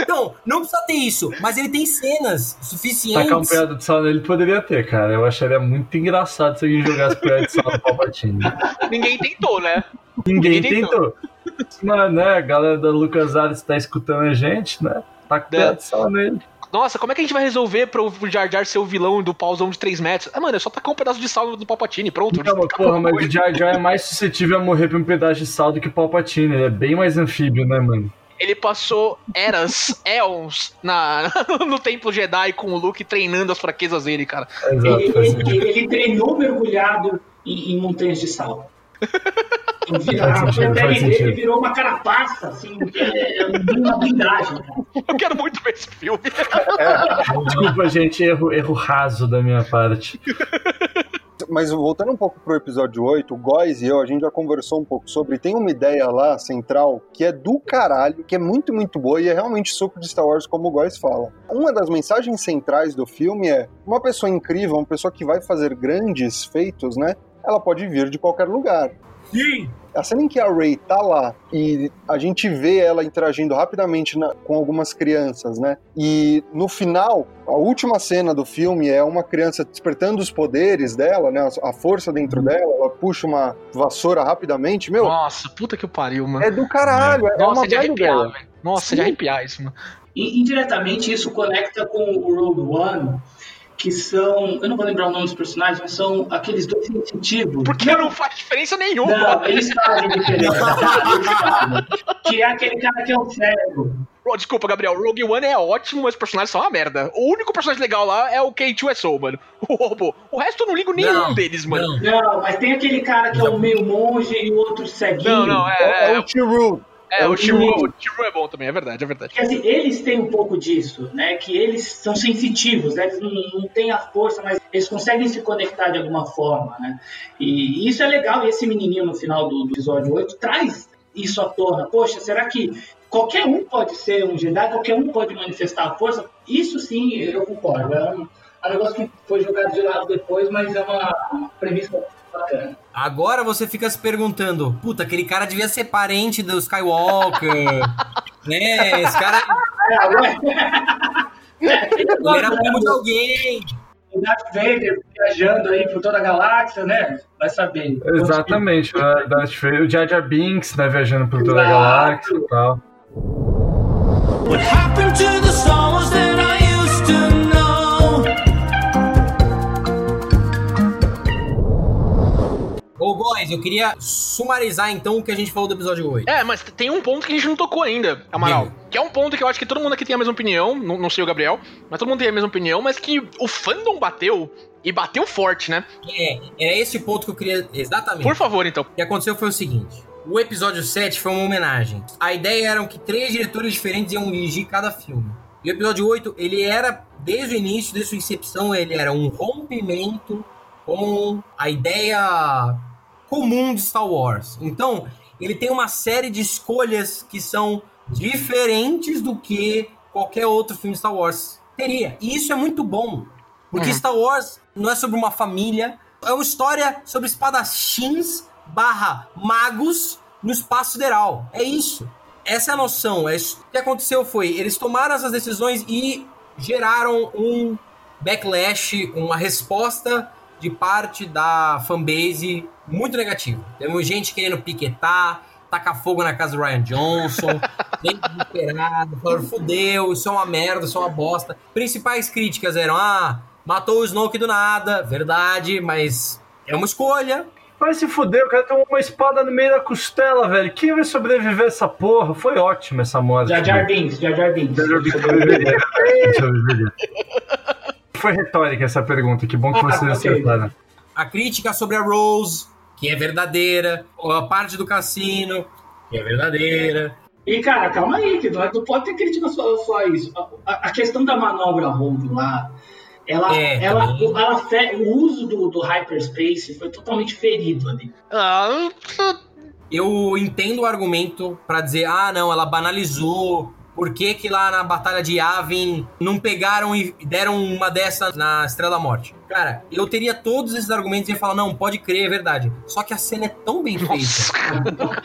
Não, não precisa ter isso, mas ele tem cenas suficientes. Tacar um pedaço de sal nele poderia ter, cara. Eu acharia muito engraçado se alguém jogasse pedaço de sal no Palpatine. Ninguém tentou, né? Ninguém Ninguém tentou. Mano, né? A galera da LucasArts tá escutando a gente, né? Taca o É. pedaço de sal nele. Nossa, como é que a gente vai resolver pro Jar Jar ser o vilão do pauzão de 3 metros? Ah, mano, é só tacar um pedaço de sal no Palpatine, pronto. Não, porra, mas o Jar Jar é mais suscetível a morrer por um pedaço de sal do que o Palpatine. Ele é bem mais anfíbio, né, mano? Ele passou eras, éons na, no Templo Jedi com o Luke treinando as fraquezas dele, cara. Exato. Ele, ele- ele treinou mergulhado em, em montanhas de sal. Vira- Faz a sentido, pele faz dele virou uma carapaça, assim, é, é uma blindagem. Eu quero muito ver esse filme. Desculpa, gente, erro, erro raso da minha parte. Mas voltando um pouco pro episódio 8, o Góis e eu, a gente já conversou um pouco sobre. Tem uma ideia lá, central, que é do caralho, que é muito, muito boa e é realmente suco de Star Wars, como o Góis fala. Uma das mensagens centrais do filme é: uma pessoa incrível, uma pessoa que vai fazer grandes feitos, né? Ela pode vir de qualquer lugar. Sim. A cena em que a Ray tá lá e a gente vê ela interagindo rapidamente na- com algumas crianças, né? E no final, a última cena do filme é uma criança despertando os poderes dela, né? A força dentro dela, ela puxa uma vassoura rapidamente. Meu, Nossa, puta que pariu, mano. é do caralho, é Nossa, uma é de arrepiar, dela. velho. Nossa, é de arrepiar isso, mano. E indiretamente isso conecta com o Rogue One, que são. Eu não vou lembrar o nome dos personagens, mas são aqueles dois sensitivos. Porque não faz diferença nenhuma. Não, eles fazem diferença. Que é aquele cara que é um cego. Oh, desculpa, Gabriel. Rogue One é ótimo, mas os personagens são uma merda. O único personagem legal lá é o K2SO, mano. O robô. O resto eu não ligo nenhum Não, deles, mano. Não. Não, mas tem aquele cara que é um meio monge e o outro ceguinho. Não, não, É, é. é É, o T-Roo. É, é o Chiru é bom também, é verdade, é verdade. Quer dizer, eles têm um pouco disso, né? Que eles são sensitivos, né? eles não, não têm a força, mas eles conseguem se conectar de alguma forma, né? E isso é legal, e esse menininho no final do, do episódio 8 traz isso à tona. Poxa, será que qualquer um pode ser um Jedi? Qualquer um pode manifestar a força? Isso sim, eu concordo. É um, é um negócio que foi jogado de lado depois, mas é uma, uma premissa Agora você fica se perguntando, puta, aquele cara devia ser parente do Skywalker, né? Esse cara É, agora... ele era primo de alguém. O Darth Vader viajando aí por toda a galáxia, né? Vai saber. Exatamente, né? Darth Vader, o Jar Jar Binks, né? Viajando por toda a Exato. galáxia e tal. What happened to the Wars that I Ô, Góis, eu queria sumarizar então o que a gente falou do episódio 8. É, mas tem um ponto que a gente não tocou ainda, Amaral. Diga. Que é um ponto que eu acho que todo mundo aqui tem a mesma opinião, não, não sei o Gabriel, mas todo mundo tem a mesma opinião, mas que o fandom bateu e bateu forte, né? É, era esse o ponto que eu queria. Exatamente. Por favor, então. O que aconteceu foi o seguinte: o episódio 7 foi uma homenagem. A ideia era que três diretores diferentes iam dirigir cada filme. E o episódio 8, ele era, desde o início, desde sua incepção, ele era um rompimento com a ideia comum de Star Wars. Então, ele tem uma série de escolhas que são diferentes do que qualquer outro filme Star Wars teria. E isso é muito bom. Porque Uhum. Star Wars não é sobre uma família, é uma história sobre espadachins barra magos no espaço sideral. É isso. Essa é a noção. É isso. O que aconteceu foi, eles tomaram essas decisões e geraram um backlash, uma resposta de parte da fanbase muito negativa. Temos gente querendo piquetar, tacar fogo na casa do Ryan Johnson, gente desesperada, falando, fudeu, isso é uma merda, isso é uma bosta. Principais críticas eram, ah, matou o Snoke do nada, verdade, mas é uma escolha. Vai se fuder, o cara tem uma espada no meio da costela, velho. Quem vai sobreviver a essa porra? Foi ótima essa morte. Jar Jar Binks, Jar Jar Binks. Jar Jar Binks. Foi retórica essa pergunta, que bom que Ah, vocês ok. acertaram. A crítica sobre a Rose, que é verdadeira, a parte do cassino, que é verdadeira. E, cara, calma aí, que não, é- não pode ter crítica só, só isso. A, a questão da manobra Rogue lá, ela, É, ela, também. ela fe- o uso do, do hyperspace foi totalmente ferido ali. Ah, Eu entendo o argumento pra dizer, ah, não, ela banalizou Por que, que lá na Batalha de Yavin não pegaram e deram uma dessa na Estrela da Morte? Cara, eu teria todos esses argumentos e ia falar, não, pode crer, é verdade. Só que a cena é tão bem Nossa, feita,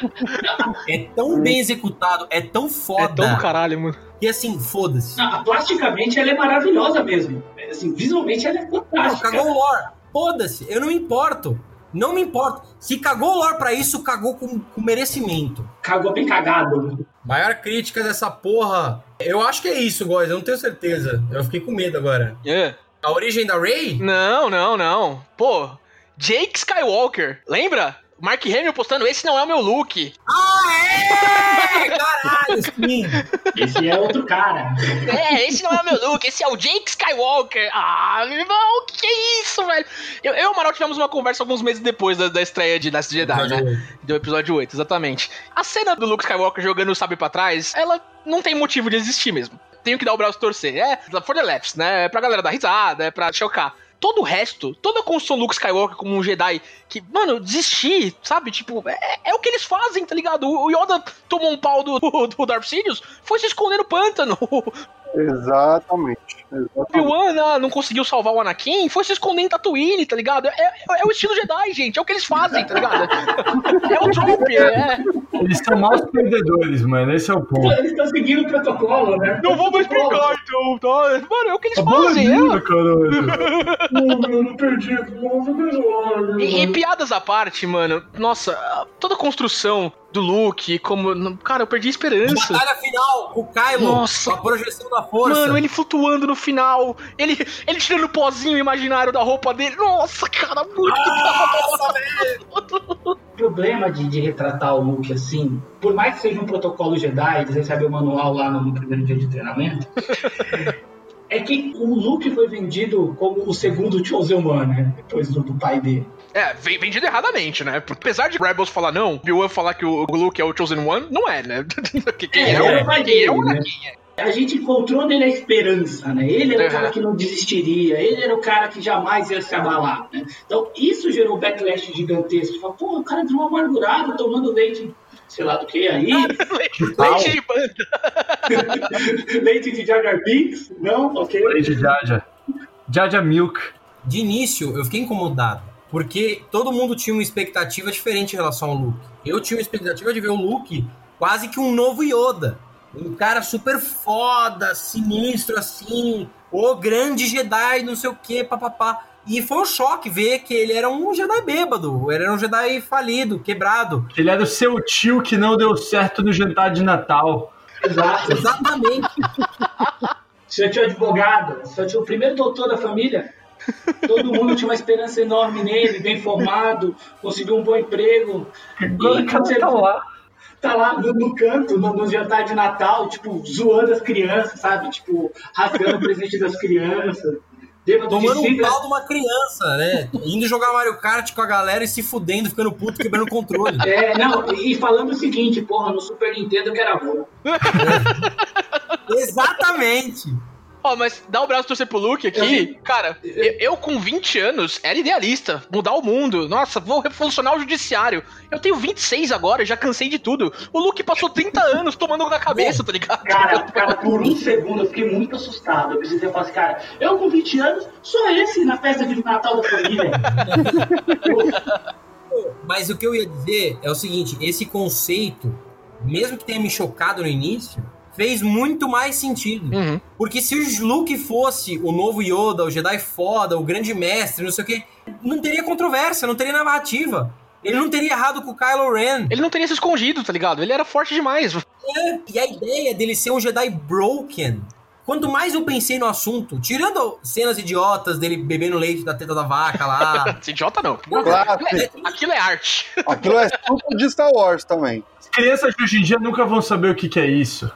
é tão bem executado, é tão é foda, tão do caralho, mano. que assim, foda-se. Ah, plasticamente ela é maravilhosa mesmo. Assim, visualmente ela é Não, fantástica. cagou o lore. Foda-se, eu não me importo. Não me importo. Se cagou o lore pra isso, cagou com, com merecimento. Cagou bem cagado. Maior crítica dessa porra. Eu acho que é isso, Góis. Eu não tenho certeza. Eu fiquei com medo agora. É. A origem da Rey? Não, não, não. Pô, Jake Skywalker, lembra? Mark Hamill postando, esse não é o meu look. Ah, é! Sim. Esse é outro cara. É, esse não é o meu look, esse é o Jake Skywalker. Ah, meu irmão, que é isso, velho? Eu, eu e o Amaral tivemos uma conversa alguns meses depois da, da estreia de Last Jedi, né? Do episódio 8, exatamente. A cena do Luke Skywalker jogando o sabre pra trás, ela não tem motivo de existir mesmo. Tenho que dar o braço torcer. É for the laughs, né? É pra galera dar risada, é pra chocar. Todo o resto, toda a construção Luke Skywalker como um Jedi que, mano, desistir, sabe? Tipo, é, é o que eles fazem, tá ligado? O Yoda tomou um pau do, do Darth Sidious, foi se esconder no pântano. Exatamente. O exatamente. Obi-Wan não conseguiu salvar o Anakin, foi se esconder em Tatooine, tá ligado? É, é- é o estilo Jedi, gente, é o que eles fazem, tá ligado? É o trope, é. Eles são maus perdedores, mano. Esse é o ponto. Eles estão seguindo o protocolo, né? Não vou mais então, tá? Mano, é o que eles A bola fazem, é. caralho. Não, eu não perdi. Não, E, e piadas à parte, mano, nossa, toda a construção do Luke, como. Cara, eu perdi a esperança. Batalha final, o Kylo, Nossa. com a projeção da força. Mano, ele flutuando no final, ele, ele tirando o pozinho imaginário da roupa dele. Nossa, cara, muito Nossa. O problema de, de retratar o Luke assim, por mais que seja um protocolo Jedi, eles recebem o manual lá no primeiro dia de treinamento, é que o Luke foi vendido como o segundo Chosen One, né? Depois do, do pai dele. É, vendido erradamente, né? Apesar de Rebels falar não, Obi-Wan falar que o Luke é o Chosen One, não é, né? Que- Quem é, É, o é o pai é o dele, né? A gente encontrou nele a esperança, né? Ele era o cara que não desistiria, ele era o cara que jamais ia se abalar, né? Então, isso gerou um backlash gigantesco. Fala, pô, o cara um amargurado, tomando leite, sei lá do que aí, Leite de banda. leite de Jar Binks, não, ok? Lady Jaja. Jaja Milk. De início, eu fiquei incomodado. Porque todo mundo tinha uma expectativa diferente em relação ao Luke. Eu tinha uma expectativa de ver o Luke quase que um novo Yoda. Um cara super foda, sinistro assim. O grande Jedi, não sei o que, papapá. E foi um choque ver que ele era um Jedi bêbado. Ele era um Jedi falido, quebrado. Ele era o seu tio que não deu certo no jantar de Natal. Exato. Exatamente. Seu tio advogado, seu tio o primeiro doutor da família. Todo mundo tinha uma esperança enorme nele, bem formado, conseguiu um bom emprego. Agora E o cara você tá lá. Tá lá no, no canto, no, no jantar de Natal, tipo, zoando as crianças, sabe? Tipo, rasgando o presente das crianças. Tomando um pau de uma criança, né? Indo jogar Mario Kart com a galera e se fudendo, ficando puto, quebrando o controle. É, não, e falando o seguinte, porra, no Super Nintendo que era bom. Exatamente. Ó, mas dá o braço a torcer pro Luke aqui. Cara, eu, eu com 20 anos era idealista. Mudar o mundo. Nossa, vou revolucionar o judiciário. Eu tenho 26 agora, já cansei de tudo. O Luke passou 30 anos tomando na cabeça, tá ligado? Cara, cara, por um segundo eu fiquei muito assustado. Eu precisei falar assim, cara, eu com 20 anos, sou esse na festa de Natal da família. Mas o que eu ia dizer é o seguinte: esse conceito, mesmo que tenha me chocado no início, fez muito mais sentido. Uhum. Porque se o Luke fosse o novo Yoda, o Jedi foda, o grande mestre, não sei o que, não teria controvérsia, não teria narrativa. Ele não teria errado com o Kylo Ren. Ele não teria se escondido, tá ligado? Ele era forte demais. É, E a ideia dele ser um Jedi broken. Quanto mais eu pensei no assunto, tirando cenas idiotas dele bebendo leite da teta da vaca lá. Idiota não. Claro. Aquilo é, aquilo é arte. Aquilo é super de Star Wars também. As crianças de hoje em dia nunca vão saber o que, que é isso.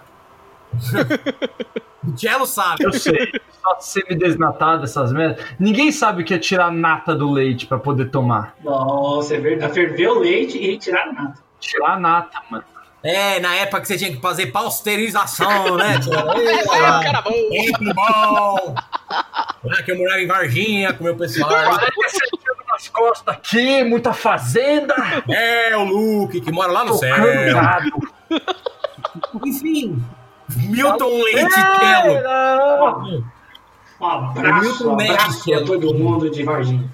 O Cello sabe. Eu sei. Só semi-desnatado, essas merdas. Ninguém sabe o que é tirar nata do leite pra poder tomar. Nossa, é verdade. Ferveu o leite e retiraram nada. Tirar a nata, mano. É, na época que você tinha que fazer pasteurização, né? É, cara bom. Tempo bom! Lá que eu morava em Varginha com meu pessoal. Esse tiro nas costas aqui, muita fazenda. É, o Luke, que mora lá no céu. Enfim, Milton Leite não. Um abraço, Milton Mendes, abraço é pra todo mundo de Varginha.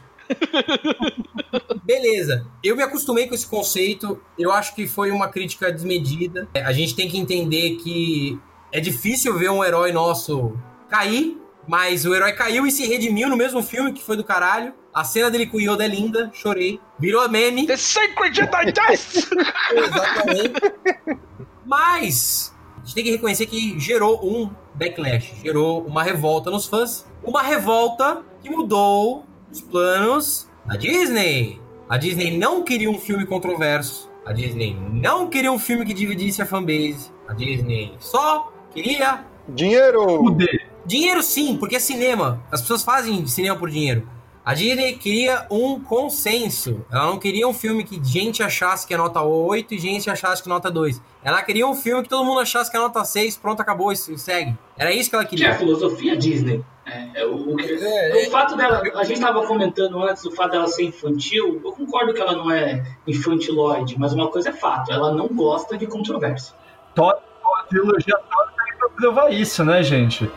Beleza, eu me acostumei com esse conceito. Eu acho que foi uma crítica desmedida. É, A gente tem que entender que é difícil ver um herói nosso cair, mas o herói caiu e se redimiu no mesmo filme que foi do caralho. A cena dele com o Yoda é linda, chorei. Virou meme. The Sacred Jedi! Exatamente. Mas a gente tem que reconhecer que gerou um backlash, gerou uma revolta nos fãs. Uma revolta que mudou os planos da Disney. A Disney não queria um filme controverso. A Disney não queria um filme que dividisse a fanbase. A Disney só queria Dinheiro! Fuder. Dinheiro sim, porque é cinema. As pessoas fazem cinema por dinheiro. A Disney queria um consenso. Ela não queria um filme que gente achasse que é nota 8 e gente achasse que é nota 2. Ela queria um filme que todo mundo achasse que é nota 6, pronto, acabou, e segue. Era isso que ela Que é a queria. filosofia Disney. É, é o, o que- É, o fato dela, a gente estava comentando antes o fato dela ser infantil. Eu concordo que ela não é infantiloide, mas uma coisa é fato, ela não gosta de controvérsia. Thor, a trilogia tá pra provar isso, né, gente?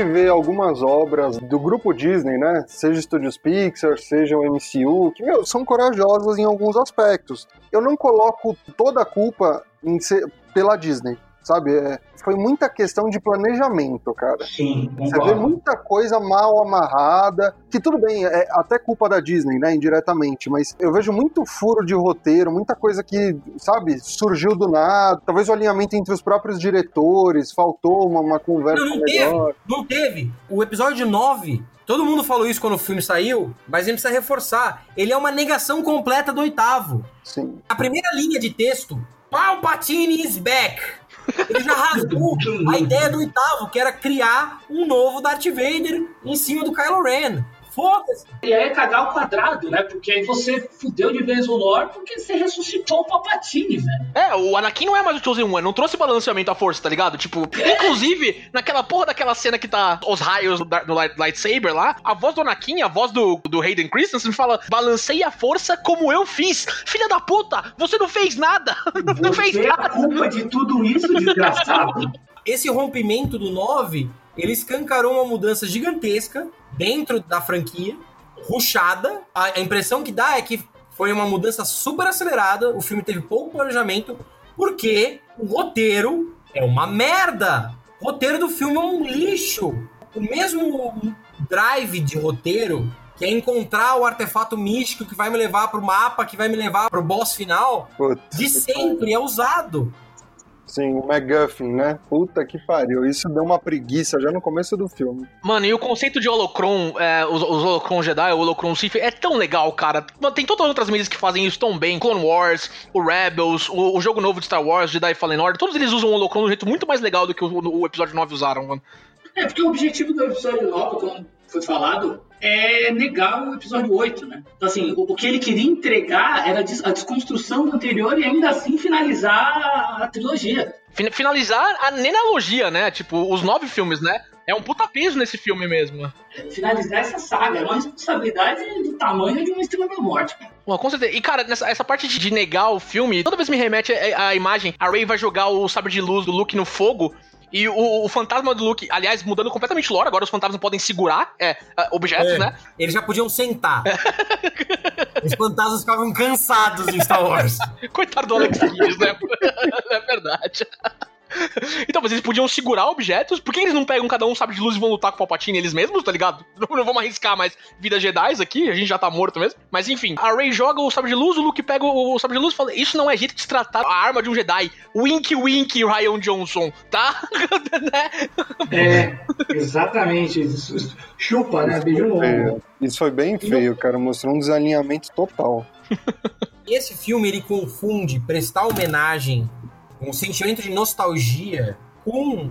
Gente vê algumas obras do grupo Disney, né? Seja Estúdios Pixar, seja o MCU, que, meu, são corajosas em alguns aspectos. Eu não coloco toda a culpa em ser pela Disney, sabe? É, foi muita questão de planejamento, cara. Sim, Você vê muita coisa mal amarrada, que tudo bem, é até culpa da Disney, né, indiretamente, mas eu vejo muito furo de roteiro, muita coisa que, sabe, surgiu do nada, talvez o alinhamento entre os próprios diretores, faltou uma, uma conversa Não, não melhor. Não teve. O episódio 9, todo mundo falou isso quando o filme saiu, mas a gente precisa reforçar. Ele é uma negação completa do oitavo. Sim. A primeira linha de texto, Palpatine is back. Ele já rasgou a ideia do oitavo, que era criar um novo Darth Vader em cima do Kylo Ren. Foda-se. E aí é cagar ao quadrado, né? Porque aí você fudeu de vez o lore porque você ressuscitou o Palpatine, velho. É, o Anakin não é mais o Chosen One, não trouxe balanceamento à força, tá ligado? Tipo, inclusive, naquela porra daquela cena que tá os raios light- lightsaber lá, a voz do Anakin, a voz do, do Hayden Christensen fala, balanceia a força como eu fiz. Filha da puta, você não fez nada. Não fez Você é a nada. culpa de tudo isso, desgraçado. Esse rompimento do 9, ele escancarou uma mudança gigantesca dentro da franquia, ruchada. A, a impressão que dá é que foi uma mudança super acelerada, o filme teve pouco planejamento, porque o roteiro é uma merda. O roteiro do filme é um lixo. O mesmo drive de roteiro, que é encontrar o artefato místico que vai me levar pro mapa, que vai me levar pro boss final, de sempre é usado. Sim, o MacGuffin, né? Puta que pariu. Isso deu uma preguiça já no começo do filme. Mano, e o conceito de holocron, é, os, os holocron Jedi, o holocron Sith, é tão legal, cara. Tem todas as outras mídias que fazem isso tão bem. Clone Wars, o Rebels, o, o jogo novo de Star Wars, Jedi Fallen Order, todos eles usam o holocron de um jeito muito mais legal do que o, o episódio 9 usaram, mano. É porque o objetivo do episódio 9, como foi falado, é negar o episódio 8, né? Então, assim, o, o que ele queria entregar era a des- a desconstrução do anterior e ainda assim finalizar a trilogia. Fin- Finalizar a nenalogia, né? Tipo, os nove filmes, né? É um puta peso nesse filme mesmo. É Finalizar essa saga. É uma responsabilidade do tamanho de uma estrela da morte, cara. Pô, com certeza. E, cara, nessa, essa parte de- negar o filme, toda vez me remete a, a imagem. A Ray vai jogar o sabre de luz do Luke no fogo. E o, o fantasma do Luke, aliás, mudando completamente o lore, agora os fantasmas podem segurar é, ah, objetos, É. né? Eles já podiam sentar. Os fantasmas ficavam cansados em Star Wars. Coitado do Alex Kidd, né? é verdade. Então, mas eles podiam segurar objetos, por que eles não pegam cada um sabe de luz e vão lutar com o Palpatine eles mesmos, tá ligado? Não, não vamos arriscar mais vida Jedi aqui, a gente já tá morto mesmo. Mas enfim, a Rey joga o sabre de luz, o Luke pega o, o sabre de luz e fala: Isso não é jeito de se tratar a arma de um Jedi. Wink, wink, Ryan Johnson, tá? Né? É, exatamente. Isso- Chupa, né? Beijo longo. Isso foi bem feio, cara. Mostrou um desalinhamento total. Esse filme ele confunde prestar homenagem, um sentimento de nostalgia com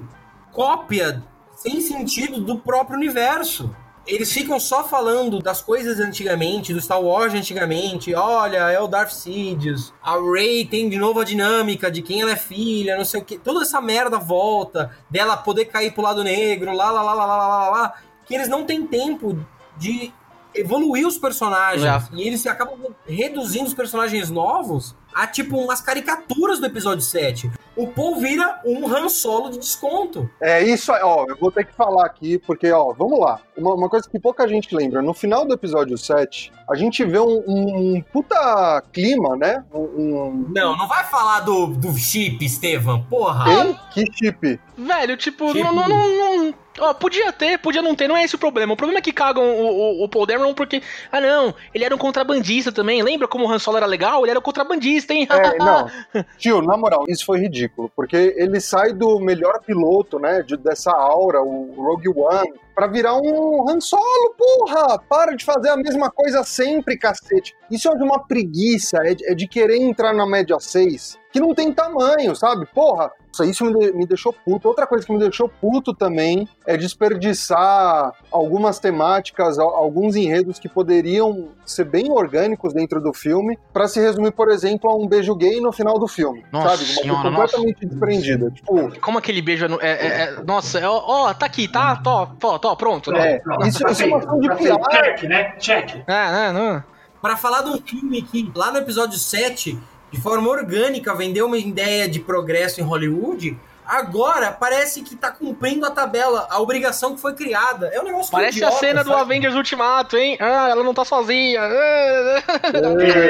cópia sem sentido do próprio universo. Eles ficam só falando das coisas antigamente, do Star Wars antigamente. Olha, é o Darth Sidious. A Rey tem de novo a dinâmica de quem ela é filha, não sei o que. Toda essa merda volta dela poder cair pro lado negro, lá, lá, lá, lá, lá, lá, lá. Que eles não têm tempo de evoluir os personagens. É. E eles acabam reduzindo os personagens novos a tipo umas caricaturas do episódio 7. O Paul vira um Han Solo de desconto. É isso, aí, ó, eu vou ter que falar aqui, porque, ó, vamos lá. Uma, uma coisa que pouca gente lembra, no final do episódio 7, a gente vê um, um puta clima, né? Um, um... Não, não vai falar do, do chip, Estevam. Porra. Que chip? Velho, tipo, Que não, não, não, não- Ó, podia ter, podia não ter, não é esse o problema. O problema é que cagam o, o, o Paul Dameron porque. Ah, não, ele era um contrabandista também. Lembra como o Han Solo era legal? Ele era um contrabandista, hein? É, não. Tio, na moral, isso foi ridículo, porque ele sai do melhor piloto, né, de- dessa aura, o Rogue One, pra virar um Han Solo, porra! Para de fazer a mesma coisa sempre, cacete. Isso é de uma preguiça, é de, é de querer entrar na média 6, que não tem tamanho, sabe? Porra, isso, isso me, me deixou puto. Outra coisa que me deixou puto também é desperdiçar algumas temáticas, al- alguns enredos que poderiam ser bem orgânicos dentro do filme, pra se resumir, por exemplo, a um beijo gay no final do filme, Nossa sabe? Uma senhora, coisa completamente desprendida. Tipo, Como aquele beijo é. no- é- é- é- nossa, é- ó, ó, tá aqui, tá? Tó, tó, tó, pronto. né? é, isso, isso é uma ação de piar. check, né? Check. É, é, não. Pra falar de um filme que, lá no episódio 7, de forma orgânica, vendeu uma ideia de progresso em Hollywood, agora parece que tá cumprindo a tabela, a obrigação que foi criada. É um negócio Parece a idiota, cena do sabe? Avengers Ultimato, hein? Ah, ela não tá sozinha.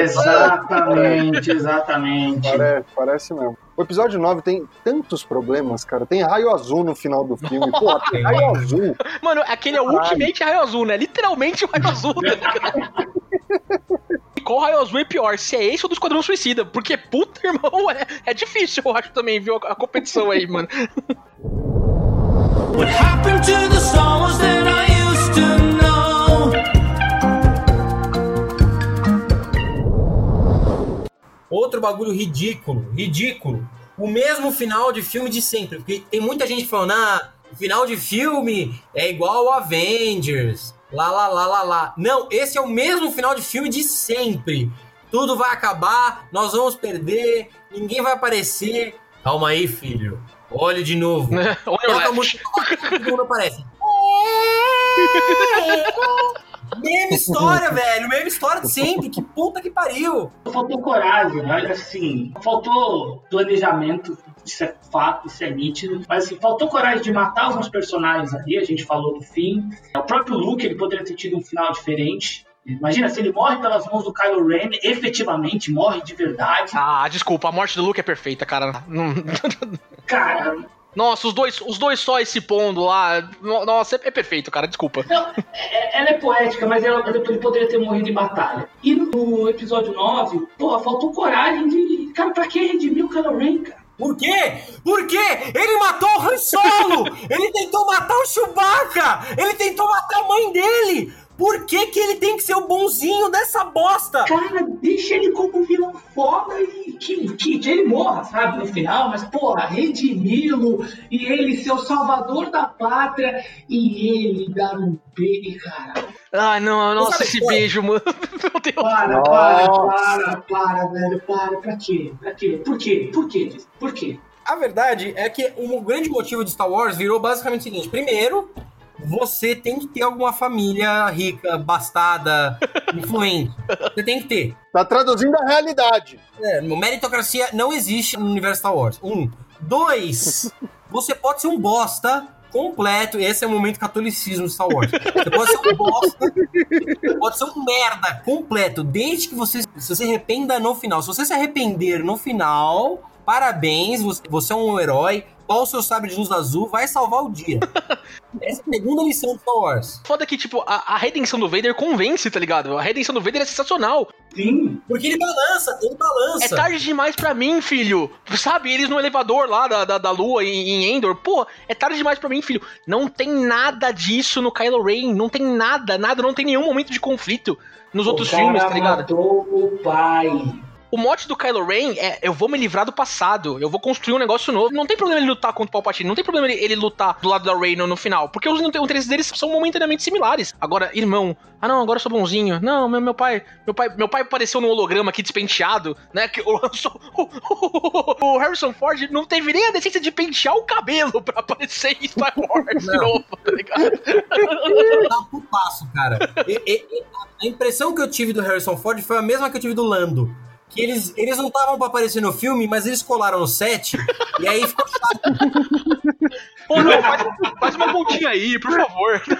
Exatamente, exatamente. Parece, parece mesmo. O episódio 9 tem tantos problemas, cara. Tem raio azul no final do filme. Pô, tem raio azul. Mano, aquele é o Ultimate Raio Azul, né? Literalmente o Raio Azul. tá ligado? E Qual raio azul é pior? Se é esse ou do Esquadrão Suicida? Porque, puta, irmão, é, é difícil, eu acho também, viu? A, a competição aí, mano. What happened to the Wars that I used to know? Outro bagulho ridículo, ridículo. O mesmo final de filme de sempre. Porque tem muita gente falando, ah, o final de filme é igual ao Avengers. Lá, lá, lá, lá, lá. Não, esse é o mesmo final de filme de sempre. Tudo vai acabar, nós vamos perder, ninguém vai aparecer. Calma aí, filho. Olhe de novo. Olha Toca a música, todo mundo aparece. Mesma história, velho. Mesma história de sempre. Que puta que pariu. Faltou coragem, olha assim. Faltou planejamento, isso é fato, isso é nítido. Mas assim, faltou coragem de matar alguns personagens ali, a gente falou do fim. O próprio Luke, ele poderia ter tido um final diferente. Imagina, se ele morre pelas mãos do Kylo Ren, efetivamente morre de verdade. Ah, desculpa, a morte do Luke é perfeita, cara. Não- Cara, Nossa, os dois, os dois só se pondo lá. no- Nossa, é, é perfeito, cara, desculpa. Não, é- ela é poética, mas ela, ele poderia ter morrido em batalha. E no episódio 9, porra, faltou coragem de. Cara, pra que redimir o Kylo Ren, cara? Por quê? Por quê? Ele matou o Han Solo! ele tentou matar o Chewbacca! Ele tentou matar a mãe dele! Por que, que ele tem que ser o bonzinho dessa bosta? Cara, deixa ele como vilão foda e que, que ele morra, sabe, no final, mas, porra, redimi-lo e ele ser o salvador da pátria e ele dar um beijo, cara. Ai, não, nossa, sabe esse qual é? beijo, mano. Meu Deus. Para, para, para, para, velho, para, pra quê? Pra quê? Por quê? Por quê? Por quê? A verdade é que um grande motivo de Star Wars virou basicamente o seguinte: primeiro, você tem que ter alguma família rica, bastada, influente. Você tem que ter. Tá traduzindo a realidade. É, meritocracia não existe no universo Star Wars. Um. Dois, você pode ser um bosta completo. Esse é o momento catolicismo de Star Wars. Você pode ser um bosta, pode ser um merda completo, desde que você se você arrependa no final. Se você se arrepender no final, parabéns, você, você é um herói. Dropar o seu sabre de luz azul vai salvar o dia. Essa é a segunda lição de Star Wars. Foda que, tipo, a, a redenção do Vader convence, tá ligado? A redenção do Vader é sensacional. Sim. Porque ele balança, ele balança. É tarde demais pra mim, filho. Sabe, eles no elevador lá da, da, da lua em, em Endor. Pô, é tarde demais pra mim, filho. Não tem nada disso no Kylo Ren. Não tem nada, nada. Não tem nenhum momento de conflito nos outros o cara filmes, tá ligado? matou o pai. O mote do Kylo Ren é eu vou me livrar do passado, eu vou construir um negócio novo. Não tem problema ele lutar contra o Palpatine, não tem problema ele, ele lutar do lado da Rey no, no final, porque os interesses deles são momentaneamente similares. Agora, irmão, ah não, agora eu sou bonzinho. Não, meu, meu pai, meu pai, meu pai apareceu no holograma aqui despenteado, né? Que o, o, o Harrison Ford não teve nem a decência de pentear o cabelo pra aparecer em Star Wars de novo, tá ligado? Dá um passo, cara. E- e a impressão que eu tive do Harrison Ford foi a mesma que eu tive do Lando. Que eles, eles não estavam pra aparecer no filme, mas eles colaram no set, e aí ficou chato. Pô, não, faz, faz uma pontinha aí, por favor.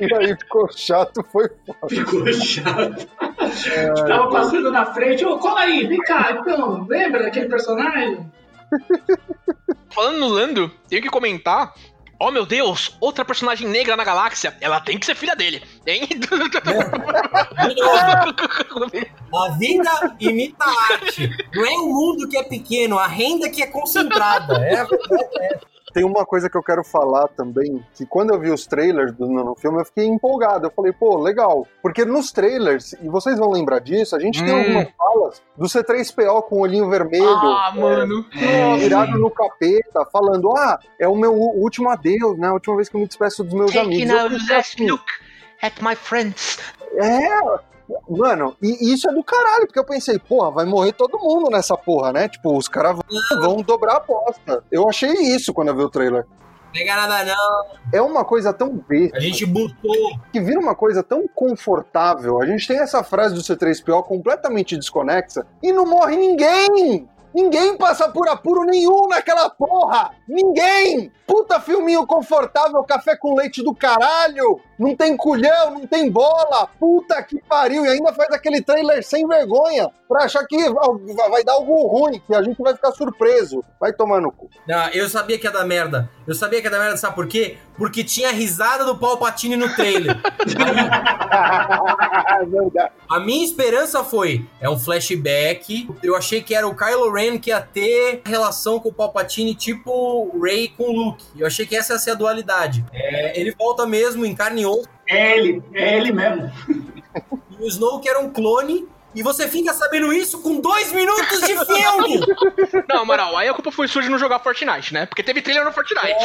E aí ficou chato, foi foda. Ficou chato. Tava passando na frente. Ô, cola aí, vem cá. Então, lembra daquele personagem? Falando no Lando, tenho que comentar. Oh meu Deus, outra personagem negra na galáxia. Ela tem que ser filha dele, hein? A vida imita a arte. Não é o mundo que é pequeno, a renda que é concentrada. É verdade. é. Tem uma coisa que eu quero falar também, que quando eu vi os trailers do no filme, eu fiquei empolgado. Eu falei, pô, legal. Porque nos trailers, e vocês vão lembrar disso, a gente tem Hum. algumas falas do C3PO com o olhinho vermelho. ah, mano. é, virado no capeta, falando: Ah, é o meu último adeus, né? A última vez que eu me despeço dos meus amigos. Eu pensei assim, at my friends. É, mano, e isso é do caralho, porque eu pensei, porra, vai morrer todo mundo nessa porra, né? Tipo, os caras vão, dobrar a aposta. Eu achei isso quando eu vi o trailer. Pega nada não. É uma coisa tão besta, A gente botou. que vira uma coisa tão confortável. A gente tem essa frase do C3PO completamente desconexa e não morre ninguém! Ninguém passa por apuro nenhum naquela porra! Ninguém! Puta filminho confortável, café com leite do caralho! Não tem culhão, não tem bola! Puta que pariu! E ainda faz aquele trailer sem vergonha pra achar que vai dar algo ruim, que a gente vai ficar surpreso. Vai tomar no cu. Não, eu sabia que ia dar merda. Eu sabia que ia dar merda, sabe por quê? Porque tinha a risada do Palpatine no trailer. É. A minha esperança foi, é um flashback. Eu achei que era o Kylo Ren que ia ter relação com o Palpatine, tipo o Rey com o Luke. Eu achei que essa ia ser a dualidade. É, ele volta mesmo em carne e osso. É ele, é ele mesmo. E o Snoke era um clone. E você fica sabendo isso com dois minutos de filme! Não, moral, aí a culpa foi sua de não jogar Fortnite, né? Porque teve trailer no Fortnite.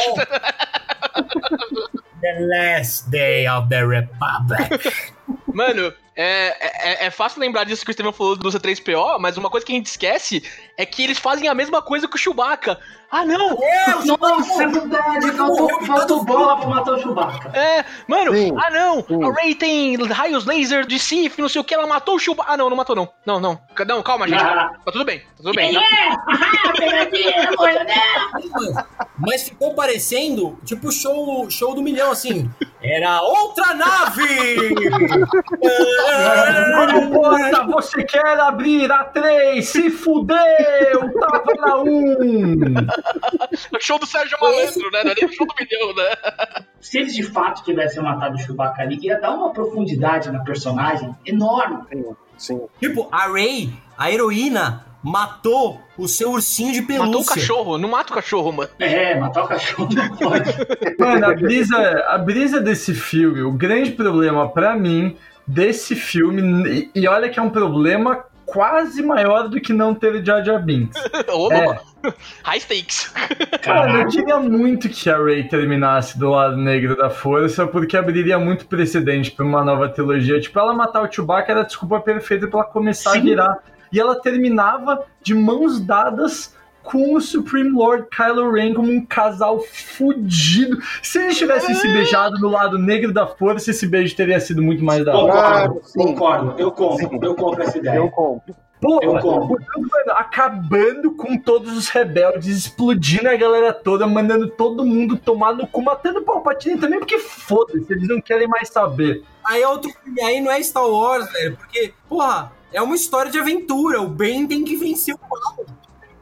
the last day of the Republic. Mano, é, é, é fácil lembrar disso que o Steven falou do C3PO, mas uma coisa que a gente esquece é que eles fazem a mesma coisa que o Chewbacca. Ah, não! É, o Nossa, é verdade. Faltou, faltou bola pra matar o Chewbacca. É, mano, Sim, ah não, sim. a Rey tem raios laser de Sif, não sei o que, ela matou o Chewbacca. Ah não, não matou não. Não, não, não, calma gente, Ah. tá tudo bem, tá tudo bem. Quem é? Ah, né? Mas ficou parecendo tipo show, show do milhão, assim. Era outra nave! Vamos, porta, você quer abrir a 3? Se fudeu! Tava na 1! O show do Sérgio Malandro, né? Não é nem o show do milhão, né? Se eles de fato tivessem matado o Chewbacca ali, ia dar uma profundidade na personagem enorme. Sim. tipo, a Rey, a heroína, matou o seu ursinho de pelúcia. Matou o cachorro, não mata o cachorro, mano. É, matar o cachorro não pode. Mano, a brisa, a brisa desse filme, o grande problema pra mim desse filme, e, e olha que é um problema quase maior do que não ter Jar Jar Binks. Ô, É. High stakes. Mano, eu queria muito que a Rey terminasse do lado negro da força, porque abriria muito precedente pra uma nova trilogia. Tipo, ela matar o Chewbacca era a desculpa perfeita pra ela começar a Sim. virar. E ela terminava de mãos dadas com o Supreme Lord Kylo Ren como um casal fudido. Se eles tivessem se beijado do lado negro da força, esse beijo teria sido muito mais da hora. Concordo, Ah, concordo. Eu compro, eu compro essa ideia. Eu compro. Porra, mano, acabando com todos os rebeldes, explodindo a galera toda, mandando todo mundo tomar no cu, matando o Palpatine também, porque foda-se, eles não querem mais saber. Aí é outro filme, aí não é Star Wars, velho, porque, porra, é uma história de aventura. O bem tem que vencer o mal.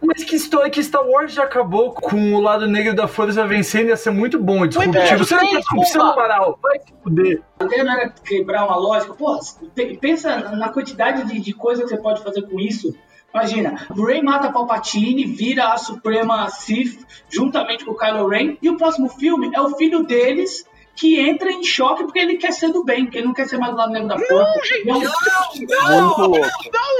Mas que é que Star Wars já acabou com o lado negro da força vencendo, ia ser muito bom e disruptivo. Você não tá sim, disrupção, porra. Amaral? Vai se fuder. A ideia não era quebrar uma lógica. Pô, pe- pensa na quantidade de, de coisa que você pode fazer com isso. Imagina, o Rey mata Palpatine, vira a Suprema Sith juntamente com o Kylo Ren, e o próximo filme é o filho deles que entra em choque porque ele quer ser do bem, porque ele não quer ser mais do lado negro da força. E é um- Muito louco.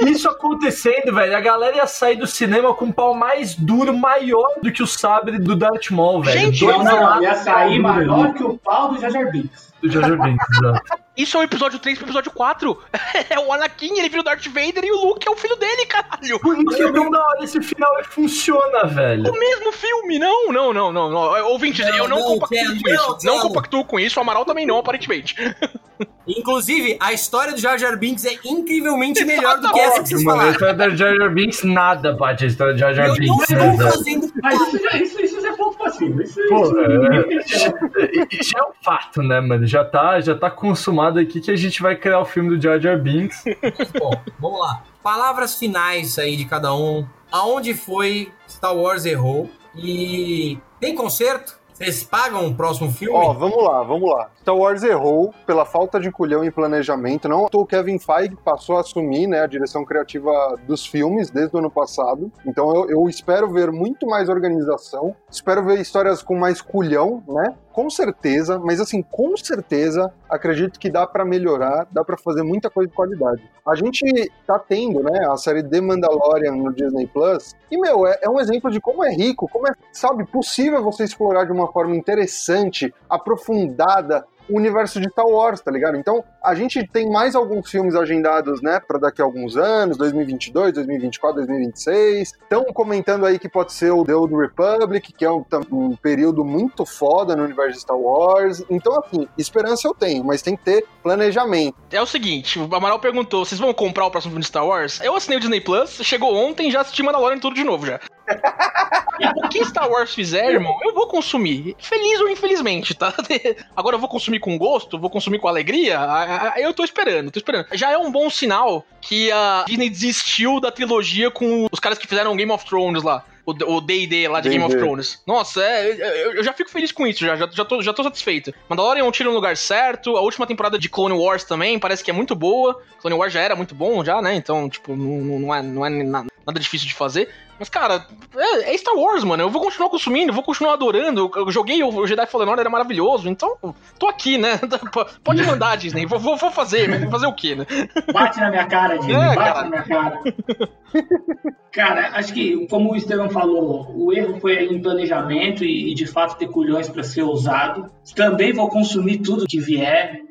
Isso acontecendo, velho, a galera ia sair do cinema com um pau mais duro, maior do que o sabre do Darth Maul, velho. Gente, Dois Não, não, ia sair maior que o pau do Jar Jar Binks. do Jar Jar Binks, exato. Isso é o episódio 3 pro episódio 4. É o Anakin, ele vira o Darth Vader e o Luke é o filho dele, caralho. Por isso que é tão da hora esse final e funciona, velho. O mesmo filme, não, não, não, não, não. Ouvintes, Não, eu não, não, compactuo com isso. não, compactuo com isso, o Amaral também não, aparentemente. Inclusive, a história do Jar Jar Binks é incrivelmente melhor do que essa que vocês Mano, a falaram. história da Jar Jar Binks nada bate a história de Jar Jar Eu não Binks, né, estou fazendo Mas isso isso, isso é ponto passivo. Isso, Pô, isso é. Já é um fato, né, mano? Já tá, já tá consumado aqui que a gente vai criar o filme do Jar Jar Binks. Bom, vamos lá. Palavras finais aí de cada um. Aonde foi Star Wars errou? E tem conserto? Vocês pagam o próximo filme? Ó, vamos lá, vamos lá. Star Wars errou pela falta de culhão e planejamento. Não, o Kevin Feige passou a assumir né, a direção criativa dos filmes desde o ano passado. Então eu, eu espero ver muito mais organização. Espero ver histórias com mais culhão, né? Com certeza, mas assim, com certeza, acredito que dá pra melhorar, dá pra fazer muita coisa de qualidade. A gente tá tendo, né, a série The Mandalorian no Disney Plus, e meu, é, é um exemplo de como é rico, como é, sabe, possível você explorar de uma forma interessante, aprofundada, o universo de Star Wars, tá ligado? Então, a gente tem mais alguns filmes agendados, né, pra daqui a alguns anos, 2022, 2024, 2026. Estão comentando aí que pode ser o The Old Republic, que é um, um período muito foda no universo de Star Wars. Então, assim, esperança eu tenho, mas tem que ter planejamento. É o seguinte, o Amaral perguntou, vocês vão comprar o próximo filme de Star Wars? Eu assinei o Disney Plus, chegou ontem, já assisti Mandalorian tudo de novo já. O que Star Wars fizer, irmão, eu vou consumir. Feliz ou infelizmente, tá? Agora eu vou consumir com gosto, vou consumir com alegria. Ah, ah, Eu tô esperando, tô esperando. Já é um bom sinal que a Disney desistiu da trilogia com os caras que fizeram Game of Thrones lá. O D&D lá de Game of. Thrones. Nossa, é, eu, eu já fico feliz com isso, já, já, já, tô, já tô satisfeito. Mandalorian é um tiro no lugar certo, a última temporada de Clone Wars também parece que é muito boa. Clone Wars já era muito bom, já, né? Então, tipo, não, não é, não é na- nada difícil de fazer. Mas, cara, é, é Star Wars, mano. Eu vou continuar consumindo, eu vou continuar adorando. Eu, eu joguei o, Jedi Fallen Order, era maravilhoso. Então, tô aqui, né? Pode mandar, Disney. Vou, vou, vou fazer, mas fazer o quê, né? Bate na minha cara, Disney. É, bate cara. na minha cara. cara, acho que, como o Estevam falou, o erro foi em planejamento e, e, de fato, ter culhões para ser ousado. Também vou consumir tudo que vier.